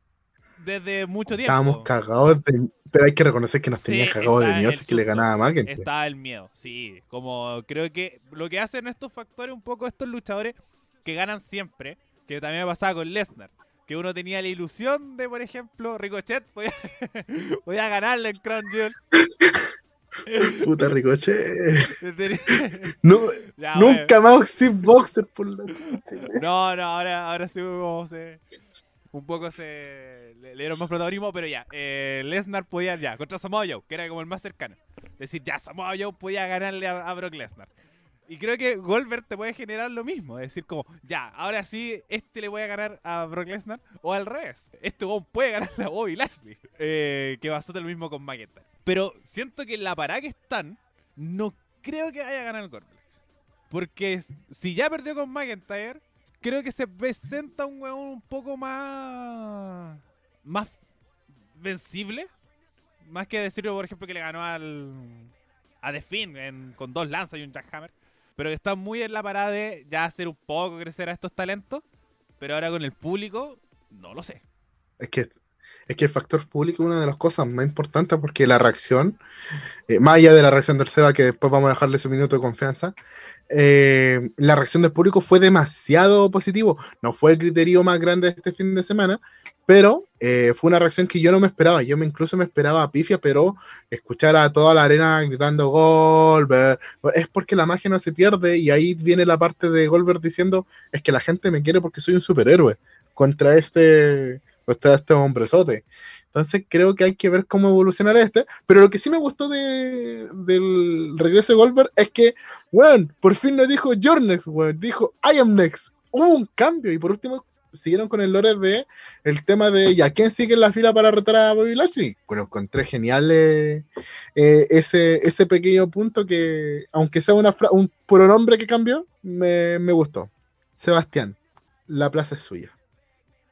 S3: desde mucho tiempo.
S1: Estábamos cagados, de- pero hay que reconocer que nos
S3: Sí,
S1: tenía cagados de miedo si que le ganaba a McIntyre.
S3: Está el miedo, sí, como creo que lo que hacen estos factores un poco estos luchadores que ganan siempre, que también me pasaba con Lesnar, que uno tenía la ilusión de, por ejemplo, Ricochet podía, podía ganarle en Crown Jewel.
S1: Puta ricochet.
S3: Tenía-
S1: No,
S3: Ya, bueno.
S1: nunca más Steve Boxer por la chucha.
S3: No, no, ahora, ahora sí como se- un poco se le, dieron más protagonismo, pero ya, eh, Lesnar podía ya, contra Samoa Joe, que era como el más cercano. Decir, ya, Samoa Joe podía ganarle a, Brock Lesnar. Y creo que Goldberg te puede generar lo mismo, decir, como, ya, ahora sí, este le voy a ganar a Brock Lesnar, o al revés, este weón puede ganarle a Bobby Lashley, eh, que pasó lo mismo con McIntyre. Pero siento que en la parada que están, no creo que vaya a ganar Goldberg. Porque si ya perdió con McIntyre, creo que se presenta un weón un poco más. más vencible. Más que decirlo, por ejemplo, que le ganó al. a The con dos lanzas y un jackhammer. Pero que está muy en la parada de ya hacer un poco crecer a estos talentos. Pero ahora con el público, no lo sé.
S1: Es que, es que el factor público es una de las cosas más importantes porque la reacción, eh, más allá de la reacción del Seba, que después vamos a dejarle su minuto de confianza, eh, la reacción del público fue demasiado positivo. No fue el criterio más grande de este fin de semana, pero eh, fue una reacción que yo no me esperaba. Yo me incluso me esperaba a pifia, pero escuchar a toda la arena gritando Goldberg es porque la magia no se pierde y ahí viene la parte de Goldberg diciendo es que la gente me quiere porque soy un superhéroe contra este contra este hombrezote. Entonces creo que hay que ver cómo evolucionará este. Pero lo que sí me gustó de- del regreso de Goldberg es que, weón, por fin no dijo You're next, weón, dijo I am next. Hubo un cambio y por último siguieron con el lore de el tema de ya quién sigue en la fila para retar a Bobby Lashley. Bueno, encontré genial eh, eh, ese, ese pequeño punto que, aunque sea una fra- un pronombre que cambió, me, me gustó. Sebastián, la plaza es suya.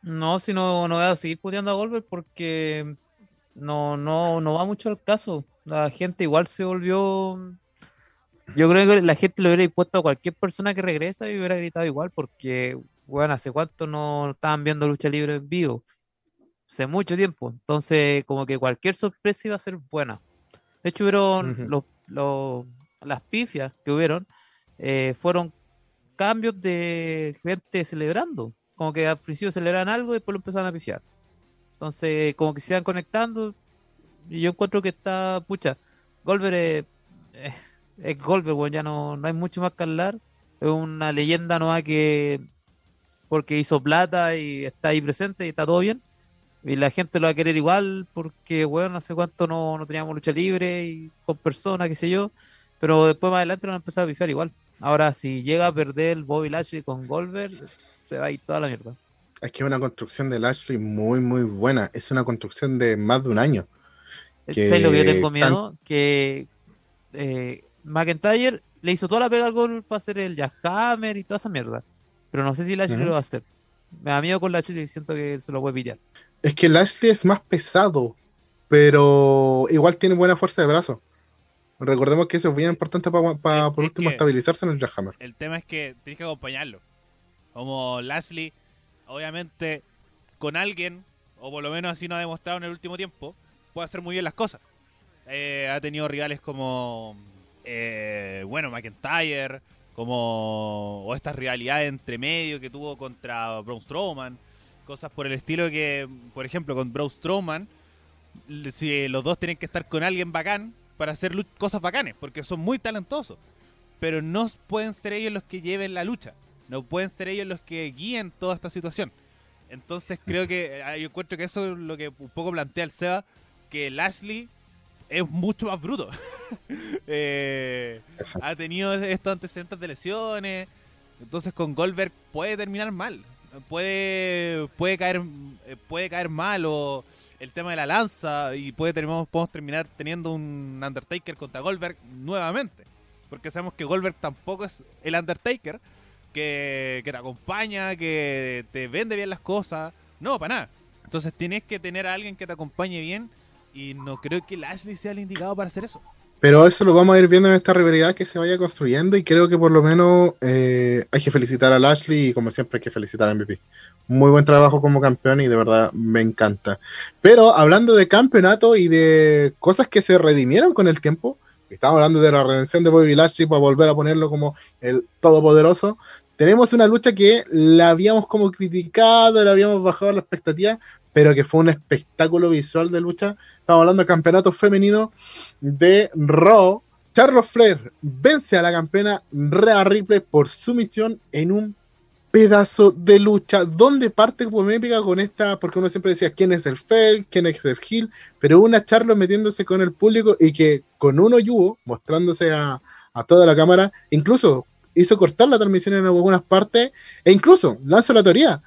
S2: No, si no, no voy a seguir puteando a Goldberg porque no, no, no va mucho al caso. La gente igual se volvió. Yo creo que la gente lo hubiera impuesto a cualquier persona que regresa y hubiera gritado igual porque, bueno, hace cuánto no estaban viendo lucha libre en vivo. Hace mucho tiempo. Entonces, como que cualquier sorpresa iba a ser buena. De hecho, hubieron los- las pifias que hubieron, eh, fueron cambios de gente celebrando. Como que al principio celebraban algo y después lo empezaron a pifiar. Entonces, como que se iban conectando. Y yo encuentro que está, pucha, Goldberg es, es, es Goldberg, weón, ya no, no hay mucho más que hablar. Es una leyenda nueva que, porque hizo plata y está ahí presente y está todo bien. Y la gente lo va a querer igual porque, bueno, hace cuánto no, no teníamos lucha libre y con personas, qué sé yo. Pero después más adelante lo van a empezar a pifiar igual. Ahora, si llega a perder Bobby Lashley con Goldberg, se va a ir toda la mierda.
S1: Es que es una construcción de Lashley muy, muy buena. Es una construcción de más de un año. Que
S2: ¿Sabes lo que yo tengo
S1: tan-
S2: miedo? Que eh, McIntyre le hizo toda la pega al gol para hacer el Jackhammer y toda esa mierda. Pero no sé si Lashley
S1: Ujú.
S2: lo va a hacer. Me da miedo con Lashley y siento que se lo puede pillar.
S1: Es que Lashley es más pesado, pero igual tiene buena fuerza de brazo. Recordemos que eso es bien importante para, por
S3: es
S1: último,
S3: que-
S1: estabilizarse en el Jackhammer.
S3: El tema es que tienes que acompañarlo. Como Lashley, obviamente, con alguien, o por lo menos así nos ha demostrado en el último tiempo, puede hacer muy bien las cosas. Eh, ha tenido rivales como, eh, bueno, McIntyre, como, o estas rivalidades entre medio que tuvo contra Braun Strowman, cosas por el estilo que, por ejemplo, con Braun Strowman, si los dos tienen que estar con alguien bacán para hacer cosas bacanes, porque son muy talentosos pero no pueden ser ellos los que lleven la lucha. No pueden ser ellos los que guíen toda esta situación. Entonces creo que eh, yo encuentro que eso es lo que un poco plantea el Seba, que Lashley es mucho más bruto. Eh, ha tenido estos antecedentes de lesiones. Entonces con Goldberg puede terminar mal. Puede, puede caer eh, puede caer mal o el tema de la lanza y puede terminar, podemos terminar teniendo un Undertaker contra Goldberg nuevamente. Porque sabemos que Goldberg tampoco es el Undertaker que, te acompaña, que te vende bien las cosas. No, para nada. Entonces tienes que tener a alguien que te acompañe bien y no creo que Lashley sea el indicado para hacer eso.
S1: Pero eso lo vamos a ir viendo en esta rivalidad que se vaya construyendo y creo que por lo menos eh, hay que felicitar a Lashley y como siempre hay que felicitar a MVP. Muy buen trabajo como campeón y de verdad me encanta. Pero hablando de campeonato y de cosas que se redimieron con el tiempo, estamos hablando de la redención de Bobby Lashley para volver a ponerlo como el todopoderoso. Tenemos una lucha que la habíamos como criticado, la habíamos bajado la expectativa, pero que fue un espectáculo visual de lucha. Estamos hablando de campeonato femenino de Raw. Charlotte Flair vence a la campeona Rhea Ripley por sumisión en un pedazo de lucha donde parte polémica con esta, porque uno siempre decía quién es el Fair, quién es el Hill, pero una Charlotte metiéndose con el público y que con uno yugo, mostrándose a, a toda la cámara, incluso hizo cortar la transmisión en algunas partes, e incluso lanzó la teoría.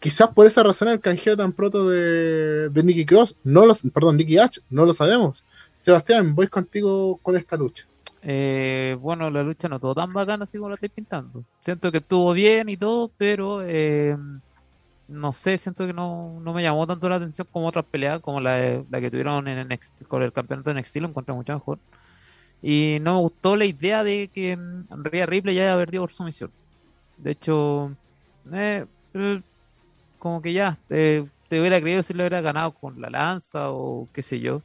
S1: Quizás por esa razón el canjeo tan pronto de, de Nicky Cross, no lo, perdón, Nicky H, no lo sabemos. Sebastián, voy contigo con esta lucha.
S2: Eh, bueno, la lucha no estuvo tan bacana así como la estoy pintando. Siento que estuvo bien y todo, pero eh, no sé, siento que no, no me llamó tanto la atención como otras peleas, como la, la que tuvieron en con el campeonato de NXT, lo encontré mucho mejor. Y no me gustó la idea de que mm, Rhea Ripley ya haya perdido por sumisión. De hecho, eh, eh, como que ya, eh, te hubiera creído si lo hubiera ganado con la lanza o qué sé yo,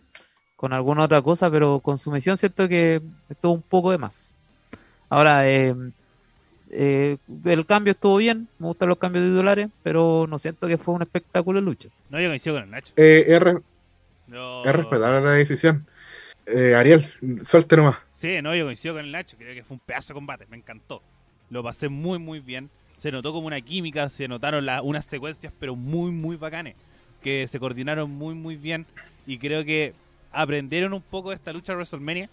S2: con alguna otra cosa, pero con sumisión siento que estuvo un poco de más. Ahora, eh, eh, el cambio estuvo bien, me gustan los cambios titulares, pero no siento que fue un espectáculo de lucha.
S3: No, yo coincido con el Nacho.
S1: Eh, es, re-
S3: No-
S1: es respetable la decisión. Eh, Ariel, suelte nomás.
S3: Sí, no, yo coincido con el Nacho. Creo que fue un pedazo de combate. Me encantó. Lo pasé muy, muy bien. Se notó como una química. Se notaron la- unas secuencias, pero muy, muy bacanes. Que se coordinaron muy, muy bien. Y creo que aprendieron un poco de esta lucha de WrestleMania.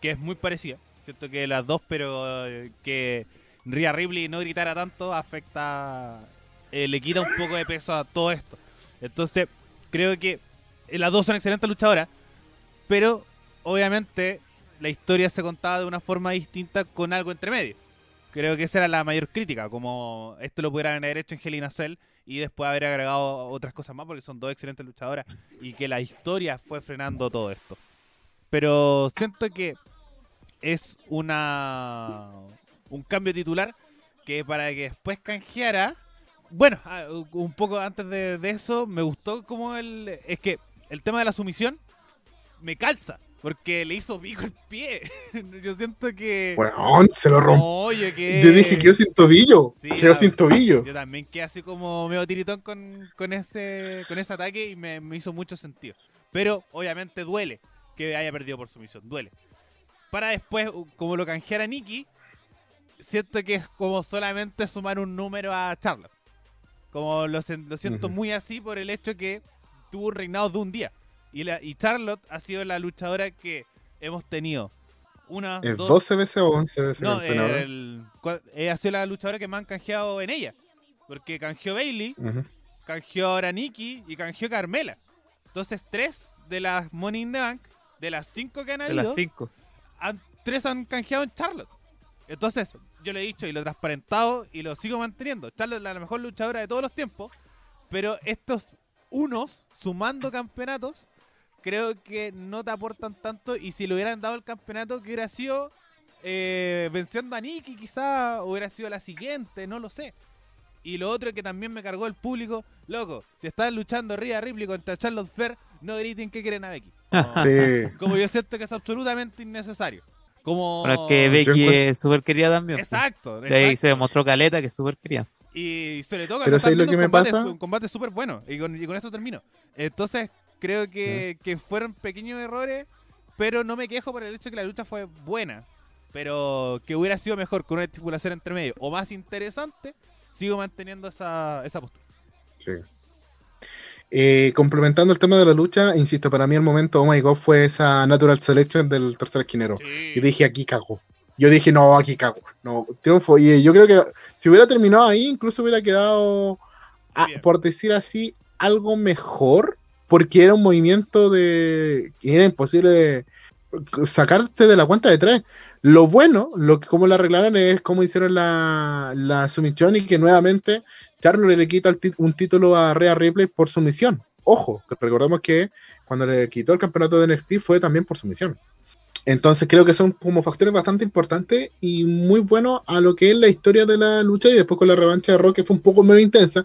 S3: Que es muy parecida. Siento que las dos, pero eh, que Rhea Ripley no gritara tanto afecta. eh, le quita un poco de peso a todo esto. Entonces, creo que las dos son excelentes luchadoras. Pero obviamente la historia se contaba de una forma distinta con algo entre medio. Creo que esa era la mayor crítica, como esto lo pudieran haber hecho en Hell in a Cell y después haber agregado otras cosas más porque son dos excelentes luchadoras y que la historia fue frenando todo esto. Pero siento que es una un cambio titular que para que después canjeara bueno, ah, un poco antes de, de eso me gustó como el es que el tema de la sumisión me calza. Porque le hizo pico el pie. Yo siento que.
S1: Weón, se lo rompo.
S3: Oye, que.
S1: Yo dije, quedó sin tobillo.
S3: Sí,
S1: quedó sin tobillo.
S3: Yo también quedé así como medio tiritón con, con ese con ese ataque y me, me hizo mucho sentido. Pero obviamente duele que haya perdido por sumisión. Duele. Para después, como lo canjeara Nikki, siento que es como solamente sumar un número a Charlotte. Como lo, lo siento muy así por el hecho que tuvo un reinado de un día. Y, la, y Charlotte ha sido la luchadora que hemos tenido. Una,
S1: ¿Es
S3: dos,
S1: 12 veces o 11 veces
S3: no, el, cua- eh, ha sido la luchadora que me han canjeado en ella. Porque canjeó Bailey, canjeó ahora Nikki y canjeó Carmela. Entonces, tres de las Money in the Bank, de las cinco que han
S2: De
S3: habido,
S2: las cinco.
S3: han- tres han canjeado en Charlotte. Entonces, yo le he dicho y lo he transparentado y lo sigo manteniendo. Charlotte es la mejor luchadora de todos los tiempos. Pero estos unos, sumando campeonatos, creo que no te aportan tanto. Y si le hubieran dado el campeonato, que hubiera sido eh, venciendo a Nikki, quizá hubiera sido la siguiente, no lo sé. Y lo otro que también me cargó el público, loco, si están luchando Rhea Ripley contra Charlotte Flair, no griten que quieren a Becky. Como,
S1: Sí.
S3: como yo siento que es absolutamente innecesario. Como...
S2: Bueno, es que Becky es súper querida también. pues.
S3: Exacto,
S2: De ahí
S3: exacto.
S2: se demostró Caleta que es súper querida.
S3: Y sobre todo
S1: Pero
S3: cuando
S1: ¿sabes
S3: están
S1: lo que
S3: un
S1: me
S3: combate,
S1: pasa?
S3: un combate súper bueno. Y con, y con eso termino. Entonces, creo que, que fueron pequeños errores, pero no me quejo por el hecho de que la lucha fue buena. Pero que hubiera sido mejor con una estipulación entre medio o más interesante, sigo manteniendo esa, esa postura.
S1: Sí. Eh, complementando el tema de la lucha, insisto, para mí el momento, oh my god, fue esa natural selection del tercer esquinero. Y dije, aquí cago. Yo dije, no, aquí cago. No, triunfo. Y yo creo que si hubiera terminado ahí, incluso hubiera quedado, ah, por decir así, algo mejor, porque era un movimiento de. que era imposible sacarte de la cuenta de tres. Lo bueno, lo que como la arreglaron es cómo hicieron la, la sumisión y que nuevamente Charlo le quita un título a Rhea Ripley por sumisión. Ojo, que recordemos que cuando le quitó el campeonato de NXT fue también por sumisión. Entonces creo que son como factores bastante importantes y muy buenos a lo que es la historia de la lucha y después con la revancha de Rock que fue un poco menos intensa.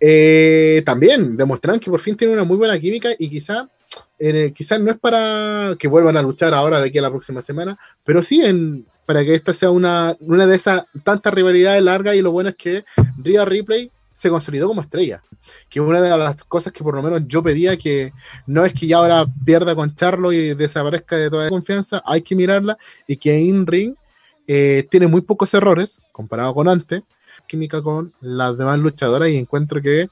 S1: eh, también demostraron que por fin tienen una muy buena química y quizá quizás no es para que vuelvan a luchar ahora de aquí a la próxima semana, pero sí en, para que esta sea una, una de esas tantas rivalidades largas y lo bueno es que Rhea Ripley se consolidó como estrella, que una de las cosas que por lo menos yo pedía que no es que ya ahora pierda con Charlo y desaparezca de toda confianza, hay que mirarla y que in ring eh, tiene muy pocos errores comparado con antes, química con las demás luchadoras y encuentro que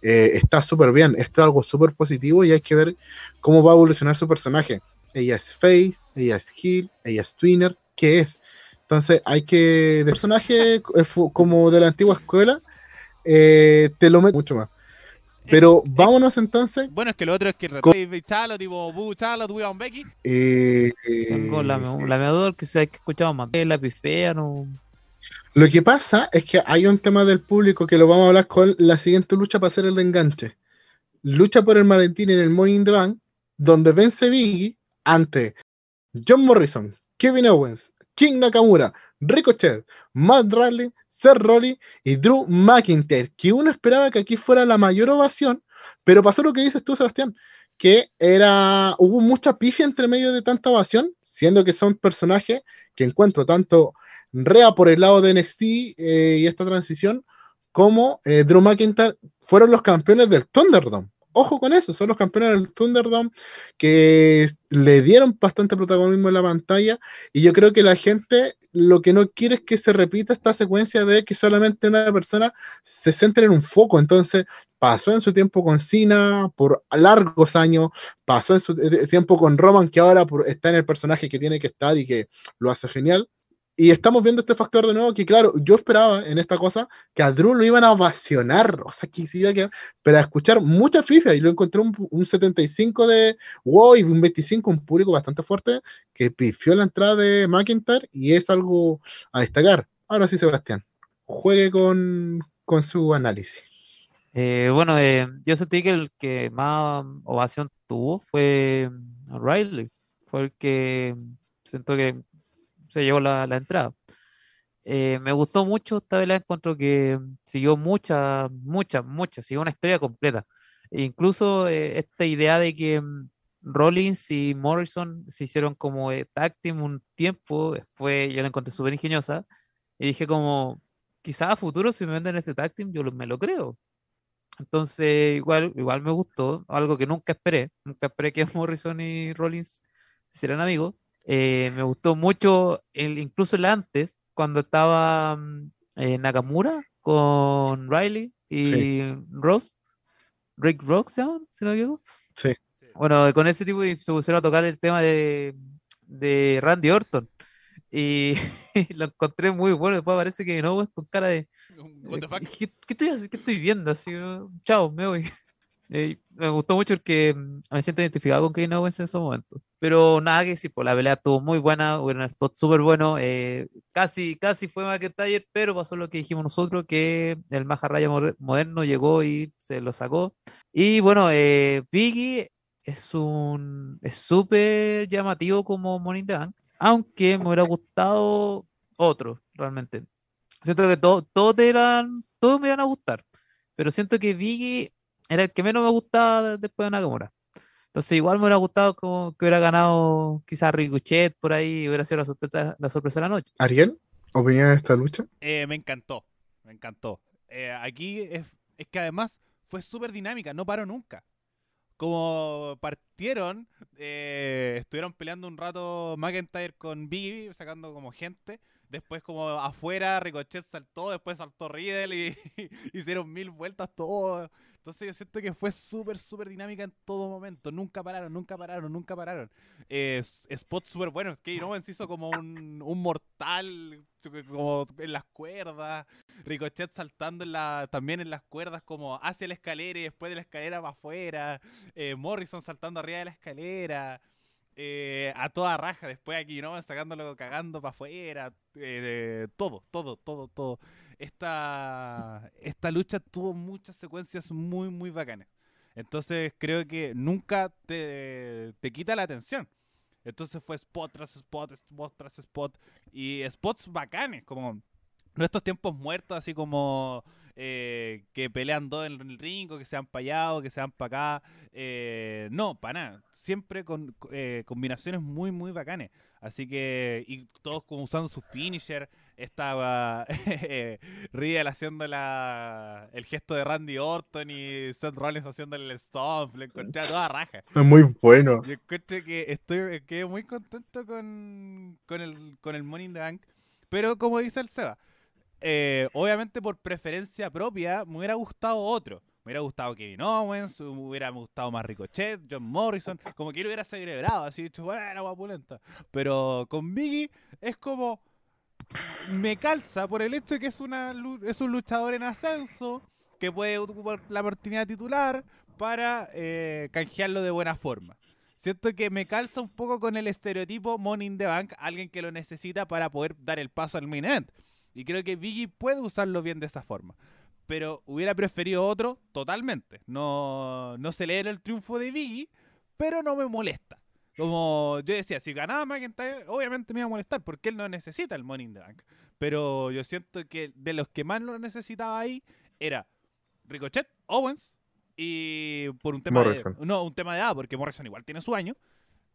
S1: eh, está súper bien, esto es algo súper positivo y hay que ver cómo va a evolucionar su personaje. Ella es Face, ella es Heel, ella es Twinner, ¿qué es? Entonces hay que, de personaje eh, como de la antigua escuela, eh, te lo mete mucho más. Pero vámonos entonces.
S3: Bueno, es que lo otro es que Baby Chalo, tipo Bu Chalo, tu Ivan Becky.
S1: eh,
S2: Tengo la,
S1: eh,
S2: la meador que se ha escuchado más. La pifea, no.
S1: Lo que pasa es que hay un tema del público que lo vamos a hablar con la siguiente lucha para hacer el de enganche. Lucha por el Valentín en el Money in the Bank, donde vence Biggie ante John Morrison, Kevin Owens, King Nakamura, Ricochet, Matt Riley, Seth Rollins y Drew McIntyre, que uno esperaba que aquí fuera la mayor ovación, pero pasó lo que dices tú, Sebastián, que era hubo mucha pifia entre medio de tanta ovación, siendo que son personajes que encuentro tanto Rea por el lado de NXT eh, y esta transición, como eh, Drew McIntyre fueron los campeones del Thunderdome. Ojo con eso, son los campeones del Thunderdome que le dieron bastante protagonismo en la pantalla y yo creo que la gente lo que no quiere es que se repita esta secuencia de que solamente una persona se centre en un foco. Entonces, pasó en su tiempo con Cena por largos años, pasó en su eh, tiempo con Roman, que ahora está en el personaje que tiene que estar y que lo hace genial. Y estamos viendo este factor de nuevo que, claro, yo esperaba en esta cosa que a Drew lo iban a ovacionar, o sea, que se iba a quedar, pero a escuchar mucha FIFA y lo encontré un, un 75 de wow y un 25, un público bastante fuerte que pifió la entrada de McIntyre y es algo a destacar. Ahora sí, Sebastián, juegue con, con su análisis.
S2: Eh, bueno, eh, yo sentí que el que más ovación tuvo fue Riley. Fue el que siento que se llevó la, la entrada. Eh, me gustó mucho esta vez, encuentro que siguió mucha, mucha, mucha, siguió una historia completa. E incluso eh, esta idea de que mm, Rollins y Morrison se hicieron como eh, tag team un tiempo, eh, fue, yo la encontré súper ingeniosa. Y dije como, quizás a futuro si me venden este tag team, yo me lo creo. Entonces, igual, igual me gustó, algo que nunca esperé. Nunca esperé que Morrison y Rollins se hicieran amigos. Eh, me gustó mucho, el, incluso el antes, cuando estaba mm, eh, Nakamura con Riley y Ross. Rick Rock, ¿se llaman? Si no me equivoco.
S1: Sí.
S2: Bueno, con ese tipo se pusieron a tocar el tema de, de Randy Orton. Y lo encontré muy bueno. Después aparece que no, con cara de.
S3: Fuck?
S2: ¿Qué, qué estoy, qué estoy viendo? Así, chao, me voy. Eh, me gustó mucho el que mm, me siento identificado con Kevin Owens en esos momentos. Pero nada que decir, pues la pelea estuvo muy buena, hubo un spot súper bueno. eh, casi, casi fue McIntyre, pero pasó lo que dijimos nosotros, que el Majarraya moder- moderno llegó y se lo sacó. Y bueno, eh, Biggie es un es súper llamativo como Money Bank, aunque me hubiera gustado otro, realmente. Siento que todo- todos eran, todos me iban a gustar, pero siento que Biggie era el que menos me gustaba de- después de Nakamura. Entonces igual me hubiera gustado como que hubiera ganado quizás Ricochet por ahí, hubiera sido la sorpresa, la sorpresa de la noche.
S1: Ariel, ¿opinión de esta lucha?
S3: Eh, me encantó, me encantó. Eh, aquí es, es que además fue súper dinámica, no paró nunca. Como partieron, eh, estuvieron peleando un rato McIntyre con Biggie, sacando como gente. Después como afuera, Ricochet saltó, después saltó Riddle y hicieron mil vueltas todos. Entonces yo siento que fue súper, súper dinámica en todo momento. Nunca pararon, nunca pararon, nunca pararon. Eh, s- spots súper buenos. Kevin Owens hizo como un, un mortal, como en las cuerdas. Ricochet saltando en la, también en las cuerdas como hacia la escalera y después de la escalera para afuera. Eh, Morrison saltando arriba de la escalera. eh, a toda raja. Después aquí, ¿no? Sacándolo cagando para afuera. eh, todo, todo, todo, todo. Esta, esta lucha tuvo muchas secuencias muy, muy bacanas. Entonces creo que nunca te, te quita la atención. Entonces fue spot tras spot, spot tras spot. Y spots bacanes, como no estos tiempos muertos, así como eh, que pelean dos en el ring, o que se han payado, que se han para acá. Eh, no, para nada. Siempre con eh, combinaciones muy, muy bacanes. Así que, y todos como usando su finisher. Estaba Riddle haciendo la, el gesto de Randy Orton y Seth Rollins haciendo el stomp. Le encontré a toda raja.
S1: Es muy bueno.
S3: Yo encuentro que estoy quedé muy contento con, con, el, con el Money in the Bank. Pero como dice el Seba, eh, obviamente por preferencia propia me hubiera gustado otro. Me hubiera gustado Kevin Owens, me hubiera gustado más Ricochet, John Morrison, como que lo hubiera celebrado, así dicho, bueno, guapulenta. Pero con Biggie es como me calza por el hecho de que es una es un luchador en ascenso, que puede ocupar la oportunidad titular para eh, canjearlo de buena forma. Siento que me calza un poco con el estereotipo Money in the Bank, alguien que lo necesita para poder dar el paso al main event. Y creo que Biggie puede usarlo bien de esa forma. Pero hubiera preferido otro totalmente. No, no celebro el triunfo de Biggie, pero no me molesta. Como yo decía, si ganaba McIntyre, obviamente me iba a molestar porque él no necesita el Money in the Bank. Pero yo siento que de los que más lo necesitaba ahí era Ricochet, Owens y por un tema
S1: Morrison.
S3: de no un tema de edad porque Morrison igual tiene su año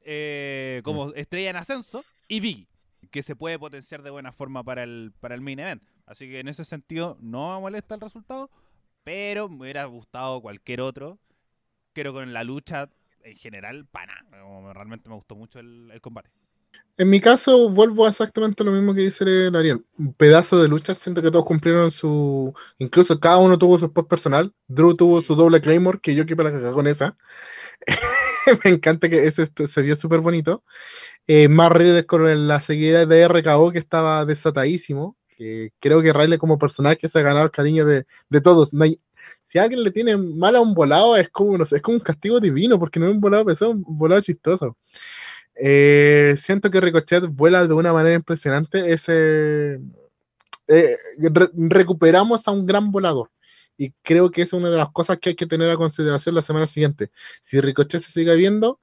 S3: eh, como estrella en ascenso y Biggie que se puede potenciar de buena forma para el para el main event así que en ese sentido no me molesta el resultado pero me hubiera gustado cualquier otro pero con la lucha en general Como realmente me gustó mucho el, combate
S1: En mi caso, vuelvo a exactamente lo mismo que dice el Ariel. Un pedazo de lucha, siento que todos cumplieron su. Incluso cada uno tuvo su spot personal. Drew tuvo su doble Claymore, que yo que para cagar con esa. Me encanta que ese se vio súper bonito. Eh, más con la seguida de RKO, que estaba desatadísimo. Que creo que Riley como personaje se ha ganado el cariño de, de todos. No hay- si alguien le tiene mal a un volado, es como, no sé, es como un castigo divino, porque no es un volado pesado, es un volado chistoso. Eh, siento que Ricochet vuela de una manera impresionante. Ese, eh, re- recuperamos a un gran volador. Y creo que es una de las cosas que hay que tener a consideración la semana siguiente. Si Ricochet se sigue viendo,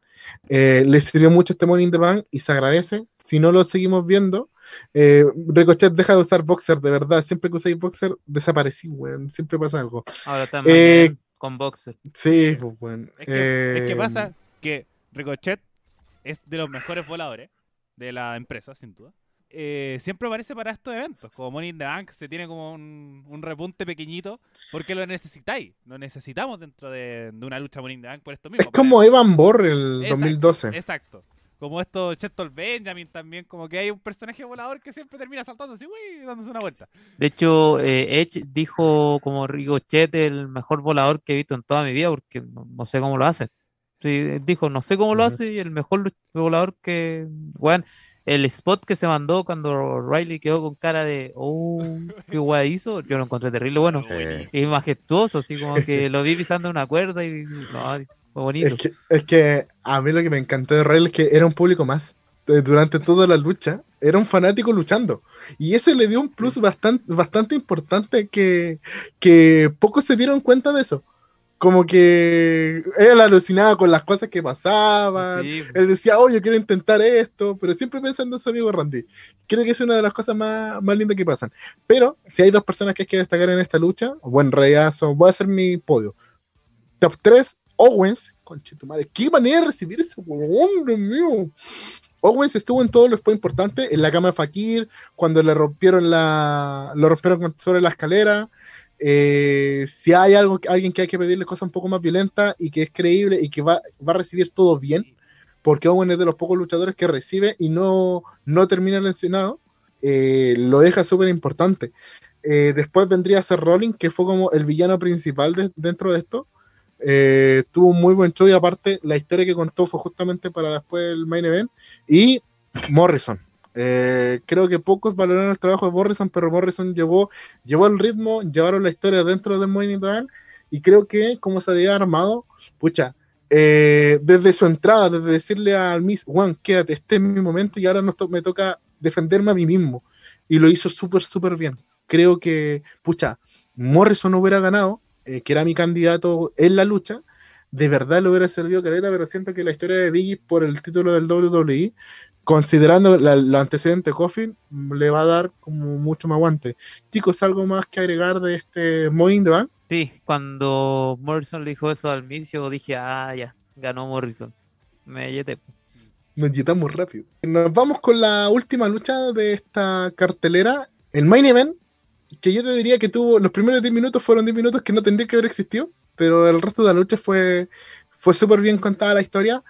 S1: eh, le sirvió mucho este in the Bank y se agradece. Si no lo seguimos viendo, eh, Ricochet deja de usar boxer, de verdad. Siempre que usáis boxer, desaparecí, weón. Siempre pasa algo.
S2: Ahora está en
S1: Eh,
S2: con Boxer.
S1: Sí, pues, weón.
S3: Es que, es que
S1: Eh,
S3: pasa que Ricochet es de los mejores voladores de la empresa, sin duda. Eh, siempre aparece para estos eventos, como Money in the Bank, se tiene como un, un repunte pequeñito, porque lo necesitáis, lo necesitamos dentro de, de una lucha Money in the Bank por esto mismo.
S1: Es como Evan Borr el
S3: Exacto,
S1: 2012.
S3: Exacto. Como esto, Chesto Benjamin también, como que hay un personaje volador que siempre termina saltando así, uy, dándose una vuelta.
S2: De hecho, eh, Edge dijo como Ricochet el mejor volador que he visto en toda mi vida, porque no, no sé cómo lo hace. Sí, dijo, no sé cómo lo hace y el mejor volador que, bueno, el spot que se mandó cuando Riley quedó con cara de, oh, qué guay hizo, yo lo encontré terrible bueno.
S1: Sí.
S2: Y majestuoso, así como que lo vi pisando una cuerda y no, fue bonito.
S1: Es que, es que a mí lo que me encantó de Riley es que era un público más. Eh, Durante toda la lucha, era un fanático luchando. Y eso le dio un plus bastante, bastante importante que, que pocos se dieron cuenta de eso. Como que él alucinaba con las cosas que pasaban.
S2: Sí,
S1: Él decía, oh, yo quiero intentar esto, pero siempre pensando en su amigo Randy. Creo que es una de las cosas más, más lindas que pasan. Pero si hay dos personas que hay que destacar en esta lucha, buen reyazo, voy a hacer mi podio. Top 3, Owens. Conchetumare, qué manera de recibir ese Dios mío. Owens estuvo en todos los points importantes, en la cama de Fakir, cuando le rompieron la. lo rompieron sobre la escalera. Eh, si hay algo, alguien que hay que pedirle cosas un poco más violentas y que es creíble y que va, va a recibir todo bien, porque Owen es de los pocos luchadores que recibe y no, no termina lesionado, eh, lo deja súper importante. Eh, después vendría a ser Rolling, que fue como el villano principal de- dentro de esto. Eh, tuvo un muy buen show y aparte la historia que contó fue justamente para después el main event. Y Morrison. Eh, creo que pocos valoraron el trabajo de Morrison, pero Morrison llevó, llevó el ritmo, llevaron la historia dentro del Bank, y creo que como se había armado, pucha, eh, desde su entrada, desde decirle al Miss Juan, quédate, este es mi momento y ahora nos me toca defenderme a mí mismo. Y lo hizo súper, súper bien. Creo que, pucha, Morrison hubiera ganado, eh, que era mi candidato en la lucha, de verdad le hubiera servido caleta, pero siento que la historia de Biggie por el título del WWE, considerando la- los antecedentes de Coffin, le va a dar como mucho más aguante. Chicos, ¿algo más que agregar de este Money in the Bank?
S2: Sí, cuando Morrison le dijo eso al inicio, dije, ah, ya, ganó Morrison. Me yeté.
S1: Nos quitamos rápido. Nos vamos con la última lucha de esta cartelera. El main event, que yo te diría que tuvo los primeros 10 minutos fueron 10 minutos que no tendría que haber existido, pero el resto de la lucha fue, fue súper bien contada la historia.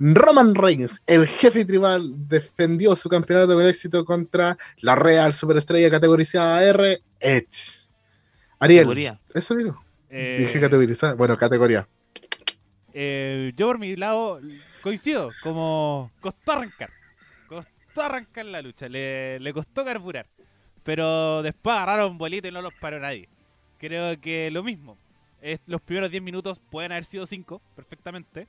S1: Roman Reigns, el jefe tribal, defendió su campeonato con éxito contra la Real Superestrella categorizada R, Edge. Ariel,
S2: Categoría.
S1: eso digo.
S3: Eh,
S1: Dije categorizada. Bueno, categoría.
S3: eh, yo por mi lado coincido, como costó arrancar. Costó arrancar la lucha, le, le costó carburar. Pero después agarraron bolito y no los paró nadie. creo que lo mismo. Es- los primeros 10 minutos pueden haber sido 5 perfectamente.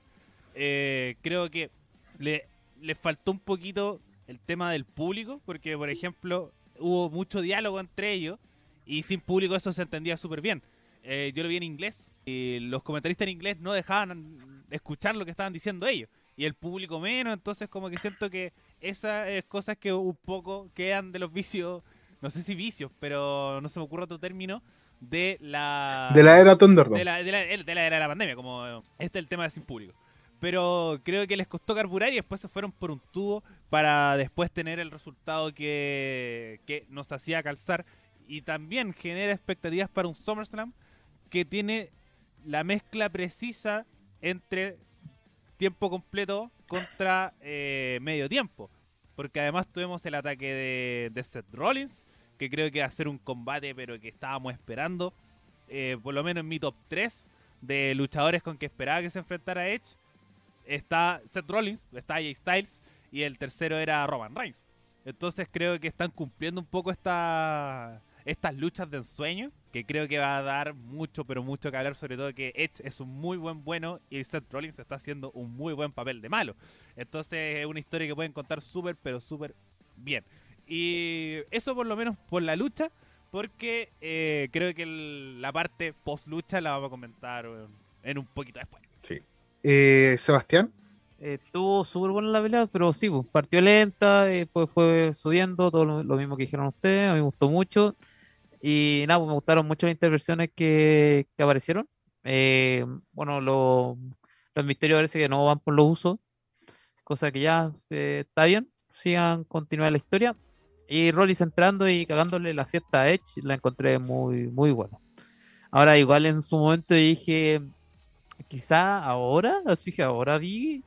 S3: Eh, creo que le, le faltó un poquito el tema del público, porque por ejemplo hubo mucho diálogo entre ellos y sin público eso se entendía súper bien. Eh, yo lo vi en inglés y los comentaristas en inglés no dejaban escuchar lo que estaban diciendo ellos y el público menos, entonces como que siento que esas eh, cosas que un poco quedan de los vicios, no sé si vicios, pero no se me ocurre otro término, de la...
S1: De la era Thunderdome.
S3: de la, de la- de la era de la pandemia, como este es el tema de sin público. Pero creo que les costó carburar y después se fueron por un tubo para después tener el resultado que, que nos hacía calzar y también genera expectativas para un SummerSlam que tiene la mezcla precisa entre tiempo completo contra eh, medio tiempo. Porque además tuvimos el ataque de, Seth Rollins, que creo que va a ser un combate, pero que estábamos esperando. eh, por lo menos en mi top 3 de luchadores con que esperaba que se enfrentara Edge. Está Seth Rollins, está Jay Styles y el tercero era Roman Reigns. Entonces creo que están cumpliendo un poco esta, estas luchas de ensueño, que creo que va a dar mucho, pero mucho que hablar, sobre todo que Edge es un muy buen bueno y Seth Rollins está haciendo un muy buen papel de malo. Entonces es una historia que pueden contar súper, pero súper bien. Y eso por lo menos por la lucha, porque eh, creo que la parte post lucha la vamos a comentar en un poquito después.
S1: Eh, Sebastián,
S2: Eh, Estuvo súper buena la pelea, pero sí, pues, partió lenta, después fue subiendo, todo lo, mismo que dijeron ustedes, a mí me gustó mucho. Y nada, pues, me gustaron mucho las intervenciones que, aparecieron. Eh, bueno, lo- los misterios parece que no van por los usos, cosa que ya eh, está bien, sigan, continuar la historia. Y Rollins entrando y cagándole la fiesta a Edge, la encontré muy, muy buena. Ahora, igual en su momento dije, quizá ahora, así que ahora vi,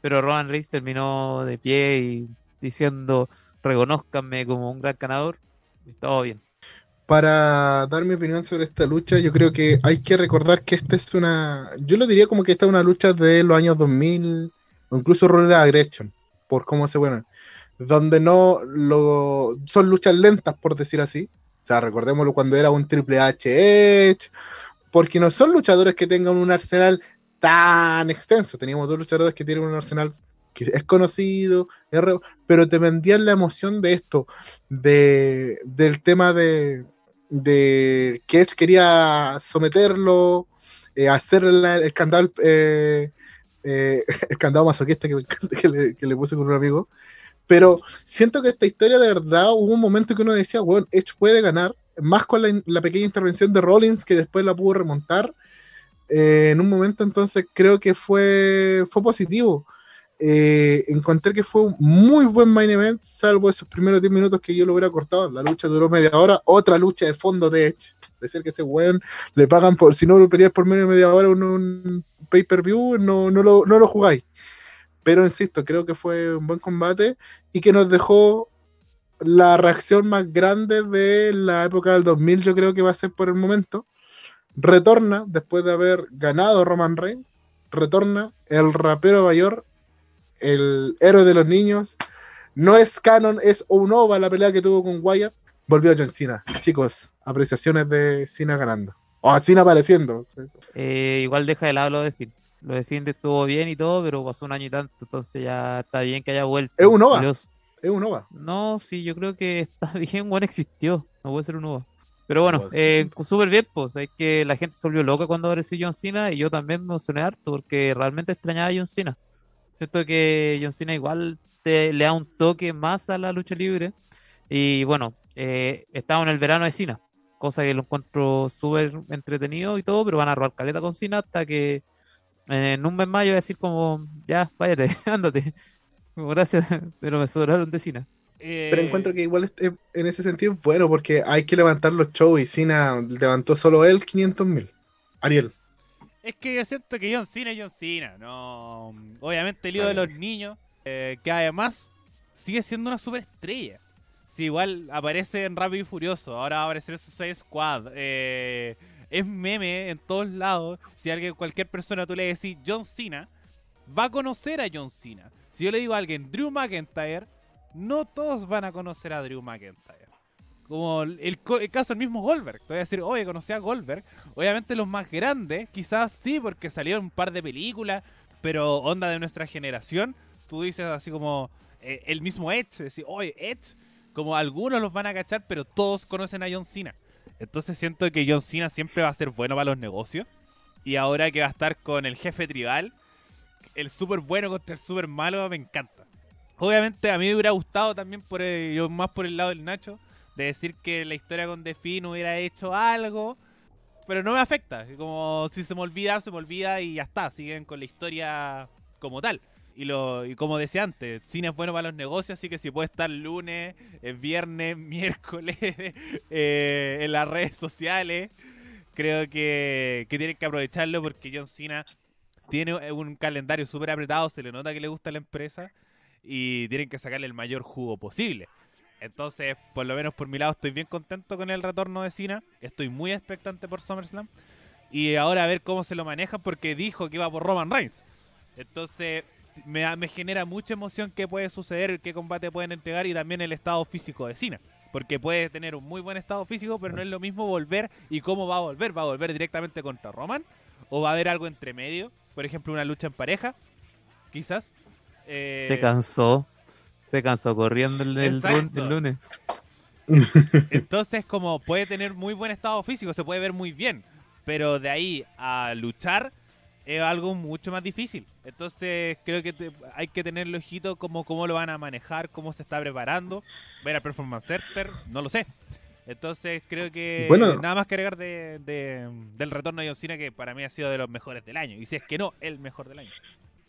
S2: pero Roman Reigns terminó de pie y diciendo, reconozcanme como un gran ganador, y todo bien.
S1: para dar mi opinión sobre esta lucha, yo creo que hay que recordar que esta es una, yo lo diría como que esta es una lucha de los años 2000 o incluso Roller Aggression, por cómo se bueno, donde no lo son luchas lentas por decir así. O sea, recordémoslo cuando era un Triple H Edge, porque no son luchadores que tengan un arsenal tan extenso. Teníamos dos luchadores que tienen un arsenal que es conocido, es re- pero te vendían la emoción de esto, de, del tema de, que Edge quería someterlo, eh, hacer el candado, eh, eh, el candado masoquista que, le, que le puse con un amigo. Pero siento que esta historia de verdad hubo un momento que uno decía, bueno, Edge puede ganar, más con la, pequeña intervención de Rollins que después la pudo remontar. eh, en un momento entonces creo que fue, fue positivo. Eh, encontré que fue un muy buen main event, salvo esos primeros 10 minutos que yo lo hubiera cortado. La lucha duró media hora, otra lucha de fondo de Edge. Decir que ese weón le pagan por, si no lo peleas por menos de media hora en un pay-per-view, no, no, lo, no lo jugáis. Pero insisto, creo que fue un buen combate y que nos dejó la reacción más grande de la época del 2000, yo creo que va a ser por el momento. Retorna, después de haber ganado Roman Reigns, retorna el rapero mayor, el héroe de los niños. No es canon, es Unova la pelea que tuvo con Wyatt. Volvió John Cena. Chicos, apreciaciones de Cena ganando. O Cena apareciendo.
S2: Eh, igual deja de lado lo de Finn. Lo de Finn estuvo bien y todo, pero pasó un año y tanto, entonces ya está bien que haya vuelto.
S1: Es un OVA. Es Unova.
S2: No, sí, yo creo que está bien, bueno, existió. No puede ser un OVA. Pero bueno,
S1: Igual.
S2: eh, súper bien, pues. Es que la gente se volvió loca cuando apareció John Cena y yo también me emocioné harto porque realmente extrañaba a John Cena. Siento que John Cena igual te, le da un toque más a la lucha libre. Y bueno, eh, estamos en el verano de Cena, cosa que lo encuentro súper entretenido y todo, pero van a robar caleta con Cena hasta que eh, en un mes más yo voy a decir como, ya, váyate, ándate. Gracias, pero me sobraron de Cena.
S1: Pero encuentro que igual es- es- en ese sentido es bueno porque hay que levantar los shows y Cena levantó solo él 500 mil. Ariel.
S3: Es que yo siento que John Cena es John Cena, no. Obviamente el ídolo de los niños, eh, que además sigue siendo una superestrella. Si igual aparece en Rápido y Furioso, ahora va a aparecer en Suicide Squad. eh, es meme en todos lados. Si alguien, cualquier persona tú le decís John Cena, va a conocer a John Cena. Si yo le digo a alguien Drew McIntyre, no todos van a conocer a Drew McIntyre. Como el, caso del mismo Goldberg. Te voy a decir, oye, conocí a Goldberg. Obviamente los más grandes, quizás sí, porque salieron un par de películas, pero onda de nuestra generación, tú dices así como eh, el mismo Edge, decir, oye, Edge, como algunos los van a cachar, pero todos conocen a John Cena. Entonces siento que John Cena siempre va a ser bueno para los negocios. Y ahora que va a estar con el jefe tribal, el súper bueno contra el súper malo, me encanta. Obviamente a mí me hubiera gustado también, por el- yo más por el lado del Nacho, de decir que la historia con Defin hubiera hecho algo, pero no me afecta. Como si se me olvida, se me olvida y ya está. Siguen con la historia como tal. Y, lo, y como decía antes, cine es bueno para los negocios, así que si puede estar lunes, eh, viernes, miércoles, eh, en las redes sociales, creo que, que tienen que aprovecharlo porque John Cena tiene un calendario súper apretado, se le nota que le gusta la empresa y tienen que sacarle el mayor jugo posible. Entonces, por lo menos por mi lado, estoy bien contento con el retorno de Cena. Estoy muy expectante por SummerSlam. Y ahora a ver cómo se lo manejan porque dijo que iba por Roman Reigns. Entonces, me, me genera mucha emoción qué puede suceder, qué combate pueden entregar y también el estado físico de Cena. Porque puede tener un muy buen estado físico, pero no es lo mismo volver. ¿Y cómo va a volver? ¿Va a volver directamente contra Roman? ¿O va a haber algo entre medio? Por ejemplo, una lucha en pareja. Quizás. Eh,
S2: Se cansó. Se cansó corriendo el, lunes.
S3: Entonces, como puede tener muy buen estado físico, se puede ver muy bien. Pero de ahí a luchar es algo mucho más difícil. Entonces, creo que te- hay que tenerlo ojito como cómo lo van a manejar, cómo se está preparando. Ver al Performance Center, no lo sé. Entonces, creo que
S1: Bueno.
S3: nada más que agregar de, de- del retorno de John Cena, que para mí ha sido de los mejores del año. Y si es que no, el mejor del año.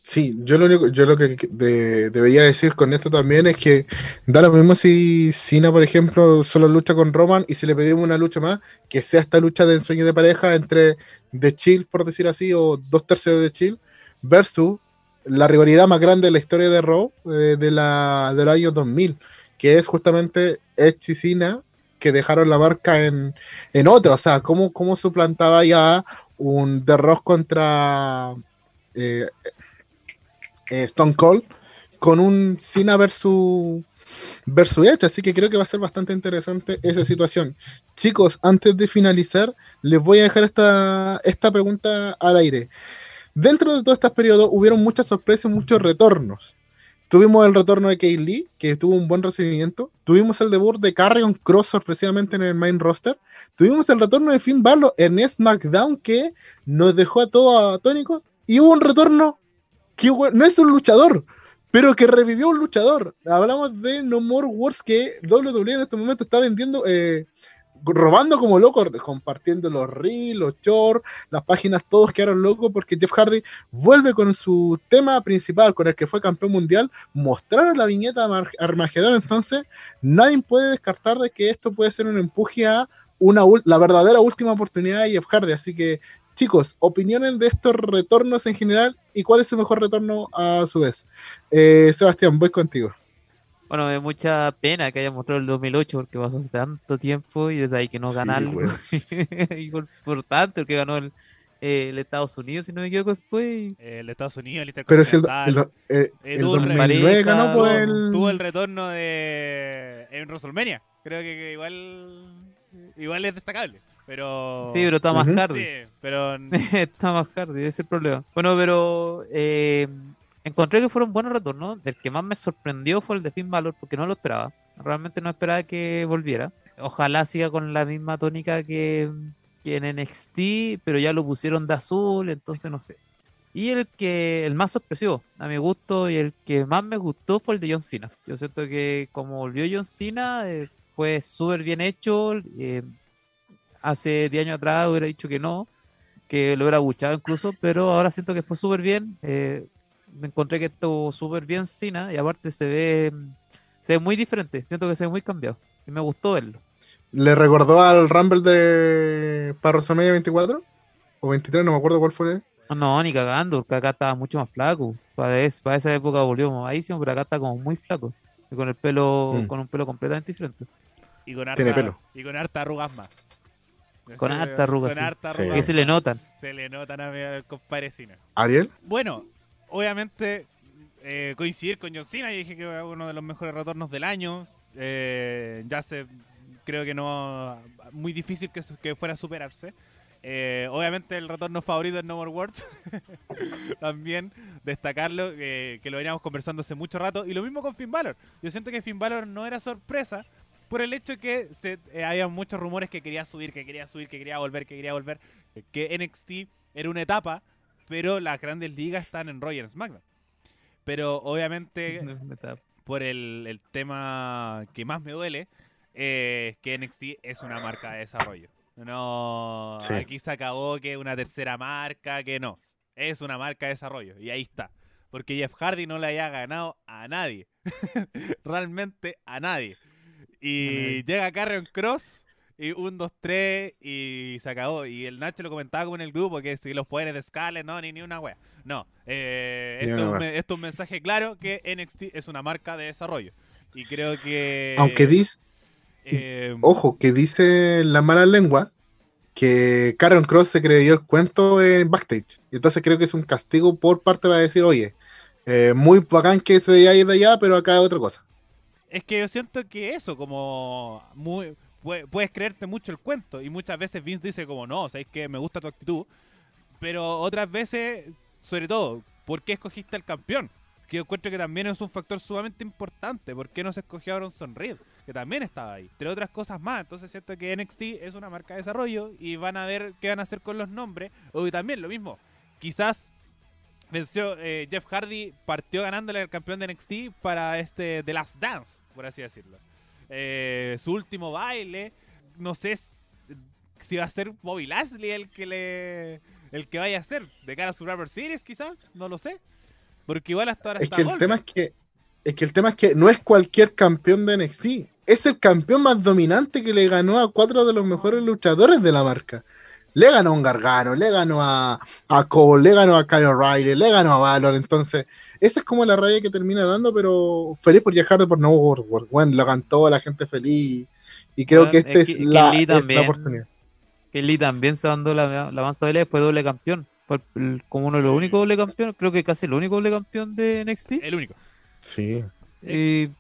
S1: Sí, yo lo único, yo lo que de- debería decir con esto también es que da lo mismo si Cena, por ejemplo, solo lucha con Roman y si le pedimos una lucha más, que sea esta lucha de ensueño de pareja entre The Chill, por decir así, o dos tercios de The Chill, versus la rivalidad más grande de la historia de Raw eh, de la, del año 2000, que es justamente Edge y Cena, que dejaron la marca en, en otro, o sea, cómo, cómo suplantaba ya un The contra... eh, eh, Stone Cold con un Cena versus versus Edge, así que creo que va a ser bastante interesante esa situación. Chicos, antes de finalizar, les voy a dejar esta, esta pregunta al aire. Dentro de todos estos periodos hubieron muchas sorpresas, muchos retornos. Tuvimos el retorno de Kay Lee, que tuvo un buen recibimiento. Tuvimos el debut de Carrion Cross sorpresivamente en el main roster. Tuvimos el retorno de Finn Balor en SmackDown, que nos dejó a todos atónicos. Y hubo un retorno que no es un luchador, pero que revivió un luchador. Hablamos de No More Wars que WWE en este momento está vendiendo, eh, robando como loco, compartiendo los reels, los shorts, las páginas, todos quedaron locos porque Jeff Hardy vuelve con su tema principal, con el que fue campeón mundial, mostraron la viñeta Armagedón, entonces nadie puede descartar de que esto puede ser un empuje a una, la verdadera última oportunidad de Jeff Hardy, así que chicos, opiniones de estos retornos en general y cuál es su mejor retorno a su vez. Eh, Sebastián, voy contigo.
S2: Bueno, me da mucha pena que haya mostrado el 2008 porque pasó hace tanto tiempo y desde ahí que no
S1: Sí,
S2: gana algo. y por, por tanto, el que ganó el, eh, el Estados Unidos, si no me equivoco, después.
S3: El Estados Unidos, el
S1: Pero si el, el, eh, el
S3: tuvo un
S1: 2009
S2: pareja,
S1: ganó por el...
S3: tuvo el retorno de en WrestleMania. Creo que, que igual igual es destacable, pero
S2: Sí, pero está más tarde.
S3: Sí, pero
S2: Está más hard, ese es el problema. Bueno, pero eh, encontré que fueron buenos retornos. El que más me sorprendió fue el de Finn Balor, porque no lo esperaba. Realmente no esperaba que volviera. Ojalá siga con la misma tónica que, que en NXT, pero ya lo pusieron de azul, entonces no sé. Y el que el más sorpresivo, a mi gusto, y el que más me gustó fue el de John Cena. Yo siento que como volvió John Cena, eh, fue súper bien hecho. eh, hace 10 años atrás hubiera dicho que no, que lo hubiera buchado incluso, pero ahora siento que fue súper bien. eh, encontré que estuvo súper bien Cena y aparte se ve, se ve muy diferente. Siento que se ve muy cambiado y me gustó verlo.
S1: ¿Le recordó al Rumble de para WrestleMania 24? O 23, no me acuerdo cuál fue.
S2: No, ni cagando, porque acá estaba mucho más flaco. Para, es- para esa época volvió mamadísimo, pero acá está como muy flaco. Y con el pelo,
S1: Mm.
S2: con un pelo completamente diferente.
S3: y con harta
S1: Tiene pelo.
S3: y con harta arrugas más.
S2: Con harta arrugas,
S3: con
S2: sí.
S3: harta
S1: Sí.
S3: arrugas
S2: Que se le notan.
S3: Se le notan a mi al compadre.
S1: ¿Ariel?
S3: Bueno, obviamente eh, coincidir con John Cena, yo dije que era uno de los mejores retornos del año. Eh, ya se creo que no. Muy difícil que, que fuera a superarse. Eh, obviamente el retorno favorito es No More Words. También destacarlo, eh, que lo veníamos conversando hace mucho rato. Y lo mismo con Finn Balor. Yo siento que Finn Balor no era sorpresa por el hecho que se, eh, había muchos rumores que quería subir, que quería subir, que quería volver, que quería volver. Que NXT era una etapa, pero las grandes ligas están en en SmackDown. Pero obviamente por el, el tema que más me duele, eh, es que NXT es una marca de desarrollo. No,
S1: Sí.
S3: aquí se acabó que una tercera marca, que no. Es una marca de desarrollo. Y ahí está. Porque Jeff Hardy no le haya ganado a nadie. Realmente a nadie. Y
S2: nadie.
S3: llega Carrion Cross y un, dos, tres y se acabó. Y el Nacho lo comentaba como en el grupo que si los poderes de Scarlett, no, ni, ni una wea. No, eh, es un, esto es un mensaje claro que NXT es una marca de desarrollo. Y creo que...
S1: Aunque dice,
S3: eh,
S1: ojo, que dice la mala lengua que Karen Cross se creyó el cuento en backstage. Y entonces creo que es un castigo por parte para decir, oye, eh, muy bacán que se veía ahí de allá, pero acá es otra cosa.
S3: Es que yo siento que eso, como muy pue- puedes creerte mucho el cuento y muchas veces Vince dice como no, sabes que me gusta tu actitud, pero otras veces, sobre todo, ¿por qué escogiste al campeón? Que yo encuentro que también es un factor sumamente importante. ¿Por qué no se escogió a Bronson Reed? Que también estaba ahí. Entre otras cosas más. Entonces siento que NXT es una marca de desarrollo y van a ver qué van a hacer con los nombres. O también lo mismo. Quizás venció eh, Jeff Hardy partió ganándole al campeón de NXT para este The Last Dance, por así decirlo. Eh, su último baile, no sé si va a ser Bobby Lashley el que le el que vaya a hacer de cara a Survivor Series, quizás, no lo sé. Porque igual hasta ahora
S1: Es
S3: está
S1: que el tema es que es que el tema es que no es cualquier campeón de NXT, es el campeón más dominante que le ganó a cuatro de los mejores luchadores de la marca. Le ganó a un Gargano, le ganó a, a Cole, le ganó a Kyle O'Reilly, le ganó a Valor. Entonces, esa es como la raya que termina dando, pero feliz por viajar por No World. Bueno, lo cantó la gente feliz. Y creo
S2: Bueno,
S1: que esta
S2: es
S1: es,
S2: que- que
S1: la, es oportunidad.
S2: Que Lee también se mandó la, la y fue doble campeón. Fue el- como uno de los únicos doble campeones, creo que casi el único doble campeón de NXT.
S3: El único.
S1: Sí.
S2: Y
S3: Es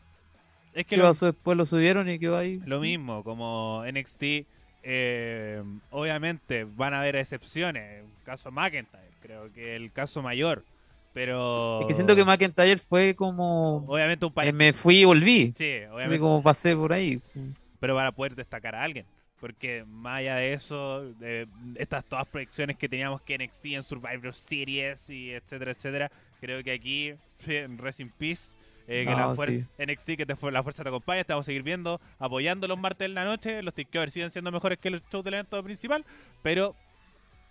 S3: que
S2: ¿qué
S3: lo,
S2: pasó después? Lo subieron y quedó ahí.
S3: lo mismo, como NXT, eh, obviamente van a haber excepciones. Un caso McIntyre, creo que el caso mayor. Pero.
S2: Es que siento que McIntyre fue como.
S3: Obviamente un
S2: eh,
S3: país.
S2: me fui y volví.
S3: Sí, obviamente.
S2: como pasé por ahí.
S3: pero para poder destacar a alguien. Porque más allá de eso, de estas todas proyecciones que teníamos que NXT en Survivor Series y etcétera, etcétera, creo que aquí, en Rest in Peace, eh, que
S2: No,
S3: la fuerza,
S2: sí.
S3: NXT, que te, la fuerza te acompaña, te vamos a seguir viendo, apoyando los martes en la noche, los takeovers siguen siendo mejores que los shows del evento principal, pero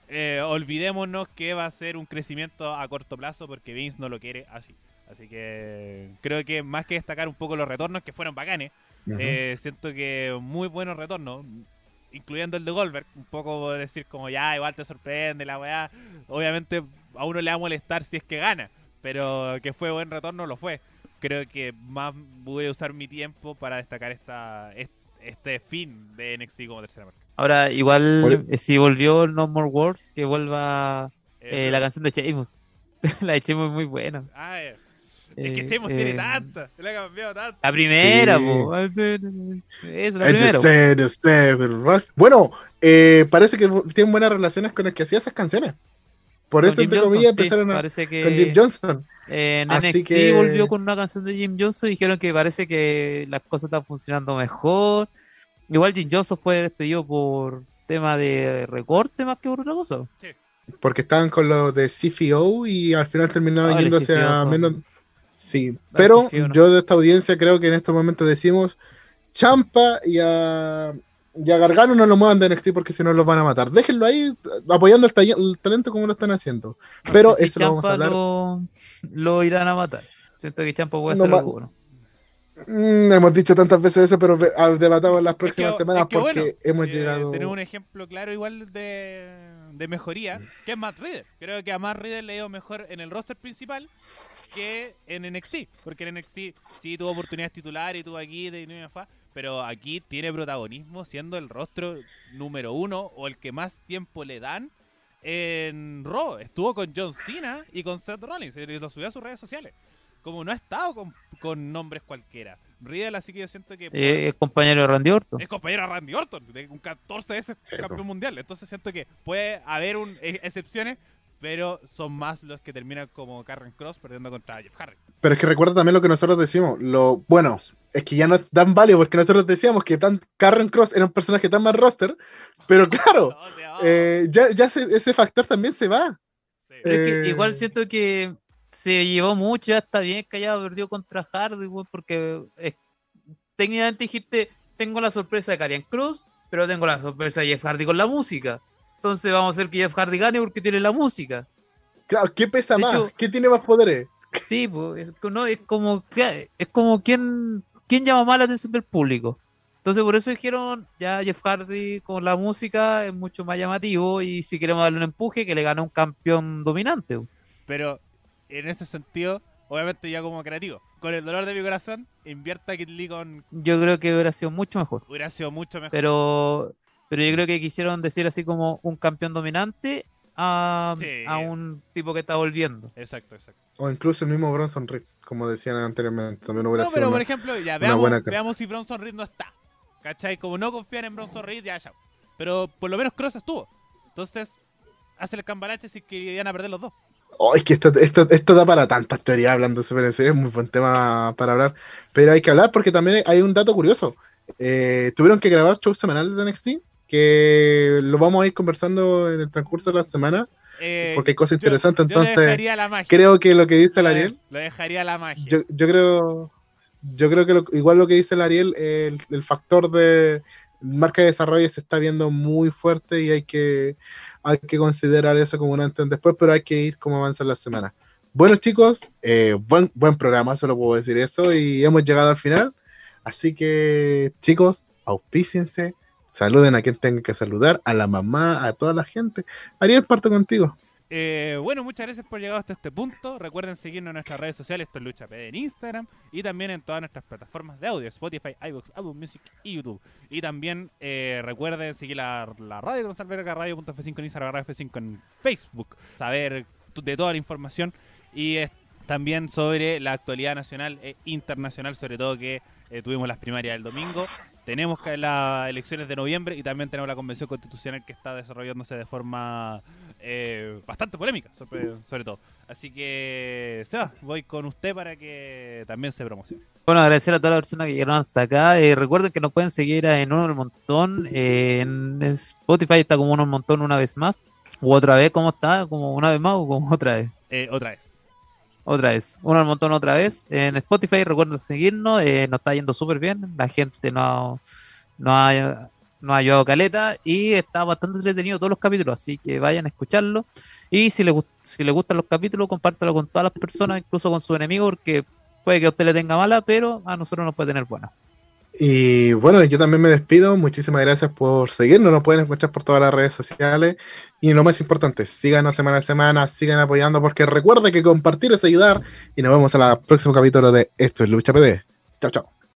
S3: eh, olvidémonos que va a ser un crecimiento a corto plazo porque Vince no lo quiere así. Así que creo que más que destacar un poco los retornos que fueron bacanes, eh, siento que muy buenos retornos, incluyendo el de Goldberg. Un poco decir como ya, igual te sorprende la weá. Obviamente a uno le va a molestar si es que gana, pero que fue buen retorno, lo fue. Creo que más voy a usar mi tiempo para destacar esta est- este fin de NXT como tercera marca.
S2: Ahora, igual,
S1: Por-
S2: eh, si volvió No More Wars, que vuelva eh,
S3: Eh,
S2: la canción de Sheamus. la de Sheamus es muy buena.
S3: ah, eh, es que Sheamus
S2: eh,
S3: tiene tanta, le ha cambiado tanto.
S2: La primera,
S1: Sí.
S2: po. Es la
S1: I
S2: primera.
S1: said, said, right. Bueno, eh, parece que tienen buenas relaciones con el que hacía esas canciones. Por
S2: Con
S1: eso,
S2: Jim
S1: entre
S2: Johnson,
S1: comillas,
S2: sí,
S1: empezaron a,
S2: que
S1: con Jim Johnson.
S2: Eh, en
S1: Así
S2: NXT
S1: que-
S2: volvió con una canción de Jim Johnson y dijeron que parece que las cosas están funcionando mejor. Igual Jim Johnson fue despedido por tema de recorte más que por otra cosa.
S1: Porque estaban con los de CFO y al final terminaron
S2: Ah,
S1: yéndose
S2: CFO
S1: a
S2: son-
S1: menos. Sí, pero
S2: CFO no.
S1: yo de esta audiencia creo que en estos momentos decimos Champa y a, y a Gargano no lo muevan de NXT porque si no los van a matar. Déjenlo ahí apoyando el, el talento como lo están haciendo.
S2: No
S1: Pero
S2: sé si
S1: eso lo vamos a hablar.
S2: Lo, lo irán a matar. Siento que Champa puede
S1: No
S2: hacer algo bueno.
S1: Mm, hemos dicho tantas veces eso, pero ah, debatamos las próximas
S3: que-
S1: semanas
S3: es que
S1: porque
S3: bueno,
S1: hemos
S3: Eh,
S1: llegado.
S3: Tenemos un ejemplo claro igual de, de mejoría, que es Matt Riddle. Creo que a Matt Riddle le ha ido mejor en el roster principal que en NXT. Porque en NXT sí tuvo oportunidades titulares y tuvo aquí de y fue, pero aquí tiene protagonismo siendo el rostro número uno o el que más tiempo le dan en Raw. Estuvo con John Cena y con Seth Rollins y lo subió a sus redes sociales. como no ha estado con, con nombres cualquiera. Riddle, así que yo siento que
S2: Eh, es compañero de Randy Orton.
S3: es compañero a Randy Orton, de un 14 veces
S1: Sí,
S3: campeón mundial. Entonces siento que puede haber un, e- excepciones, pero son más los que terminan como Karen Cross perdiendo contra Jeff Hardy.
S1: Pero es que recuerda también lo que nosotros decimos. Lo bueno, es que ya no es tan válido porque nosotros decíamos que tan Karen Cross era un personaje tan más roster, pero claro, eh, ya, ya se- ese factor también se va.
S3: Sí.
S2: Pero es que
S1: Eh,
S2: igual siento que se llevó mucho, ya está bien que haya perdido contra Hardy, porque es- técnicamente dijiste, tengo la sorpresa de Karian Cruz, pero tengo la sorpresa de Jeff Hardy con la música. Entonces vamos a hacer que Jeff Hardy gane porque tiene la música.
S1: Claro, ¿qué pesa
S2: De
S1: más?
S2: hecho-
S1: ¿Qué tiene más poderes?
S2: Sí, pues, es, no, es como es como quien, quien llama más la atención del público. Entonces por eso dijeron, ya Jeff Hardy con la música es mucho más llamativo y si queremos darle un empuje, que le gane un campeón dominante.
S3: Pero en ese sentido, obviamente ya como creativo, con el dolor de mi corazón, invierta a Kid Lee con...
S2: Yo creo que hubiera sido mucho mejor.
S3: Hubiera sido mucho mejor.
S2: Pero, pero yo creo que quisieron decir así como un campeón dominante a,
S3: Sí.
S2: a un tipo que está volviendo.
S3: Exacto, exacto.
S1: O incluso el mismo Bronson Reed, como decían anteriormente. También hubiera
S3: No,
S1: sido
S3: pero
S1: una-
S3: por ejemplo, ya veamos, veamos si Bronson Reed no está. ¿Cachai? Como no confían en Bronson Reed, ya, ya. Pero por lo menos Cross estuvo. Entonces, hace el cambalache si que iban a perder los dos.
S1: Oh, es que esto, esto, esto da para tantas teorías hablando de Super en serie, es muy buen tema para hablar. Pero hay que hablar porque también hay un dato curioso. Eh, tuvieron que grabar shows semanales de NXT, que lo vamos a ir conversando en el transcurso de la semana,
S3: Eh,
S1: porque hay cosas
S3: yo-
S1: interesantes.
S3: yo
S1: Entonces,
S3: la
S1: creo que lo que dice el Ariel,
S3: Lo dejaría la magia.
S1: yo, yo creo yo creo que lo- igual lo que dice el Ariel, el, el factor de marca de desarrollo se está viendo muy fuerte y hay que, hay que considerar eso como un antes y después, pero hay que ir como avanza la semana. Bueno chicos, eh, buen, buen programa, solo puedo decir eso y hemos llegado al final. Así que chicos, auspíciense, saluden a quien tengan que saludar, a la mamá, a toda la gente. Ariel, parto contigo.
S3: Eh, bueno, muchas gracias por llegar hasta este punto. Recuerden seguirnos en nuestras redes sociales, esto es Lucha PD en Instagram y también en todas nuestras plataformas de audio, Spotify, iVoox, Apple Music y YouTube. Y también eh, recuerden seguir la, la radio con Salverga Radio.f5 en Instagram, Radio F5 en Facebook, saber de toda la información y también sobre la actualidad nacional e internacional, sobre todo que eh, tuvimos las primarias el domingo. Tenemos que las elecciones de noviembre y también tenemos la convención constitucional que está desarrollándose de forma eh, bastante polémica, sobre, sobre todo. Así que, Seba, voy con usted para que también se promocione.
S2: Bueno, agradecer a todas las personas que llegaron hasta acá. Eh, recuerden que nos pueden seguir en Uno del Montón. eh, en Spotify está como Uno del Montón una vez más. U otra vez, ¿cómo está? ¿Como una vez más o como otra vez?
S3: Eh, otra vez.
S2: Otra vez. Uno del Montón otra vez. En Spotify recuerden seguirnos. eh, nos está yendo súper bien. La gente no, no ha, no ha ayudado caleta y está bastante entretenido todos los capítulos. Así que vayan a escucharlo. Y si les, si les gustan los capítulos, compártelo con todas las personas, incluso con su enemigo, porque puede que a usted le tenga mala, pero a nosotros nos puede tener buena.
S1: Y bueno, yo también me despido. Muchísimas gracias por seguirnos. Nos pueden escuchar por todas las redes sociales. Y lo más importante, síganos semana a semana, sigan apoyando, porque recuerda que compartir es ayudar. Y nos vemos en el próximo capítulo de Esto es Lucha PD. Chao, chao.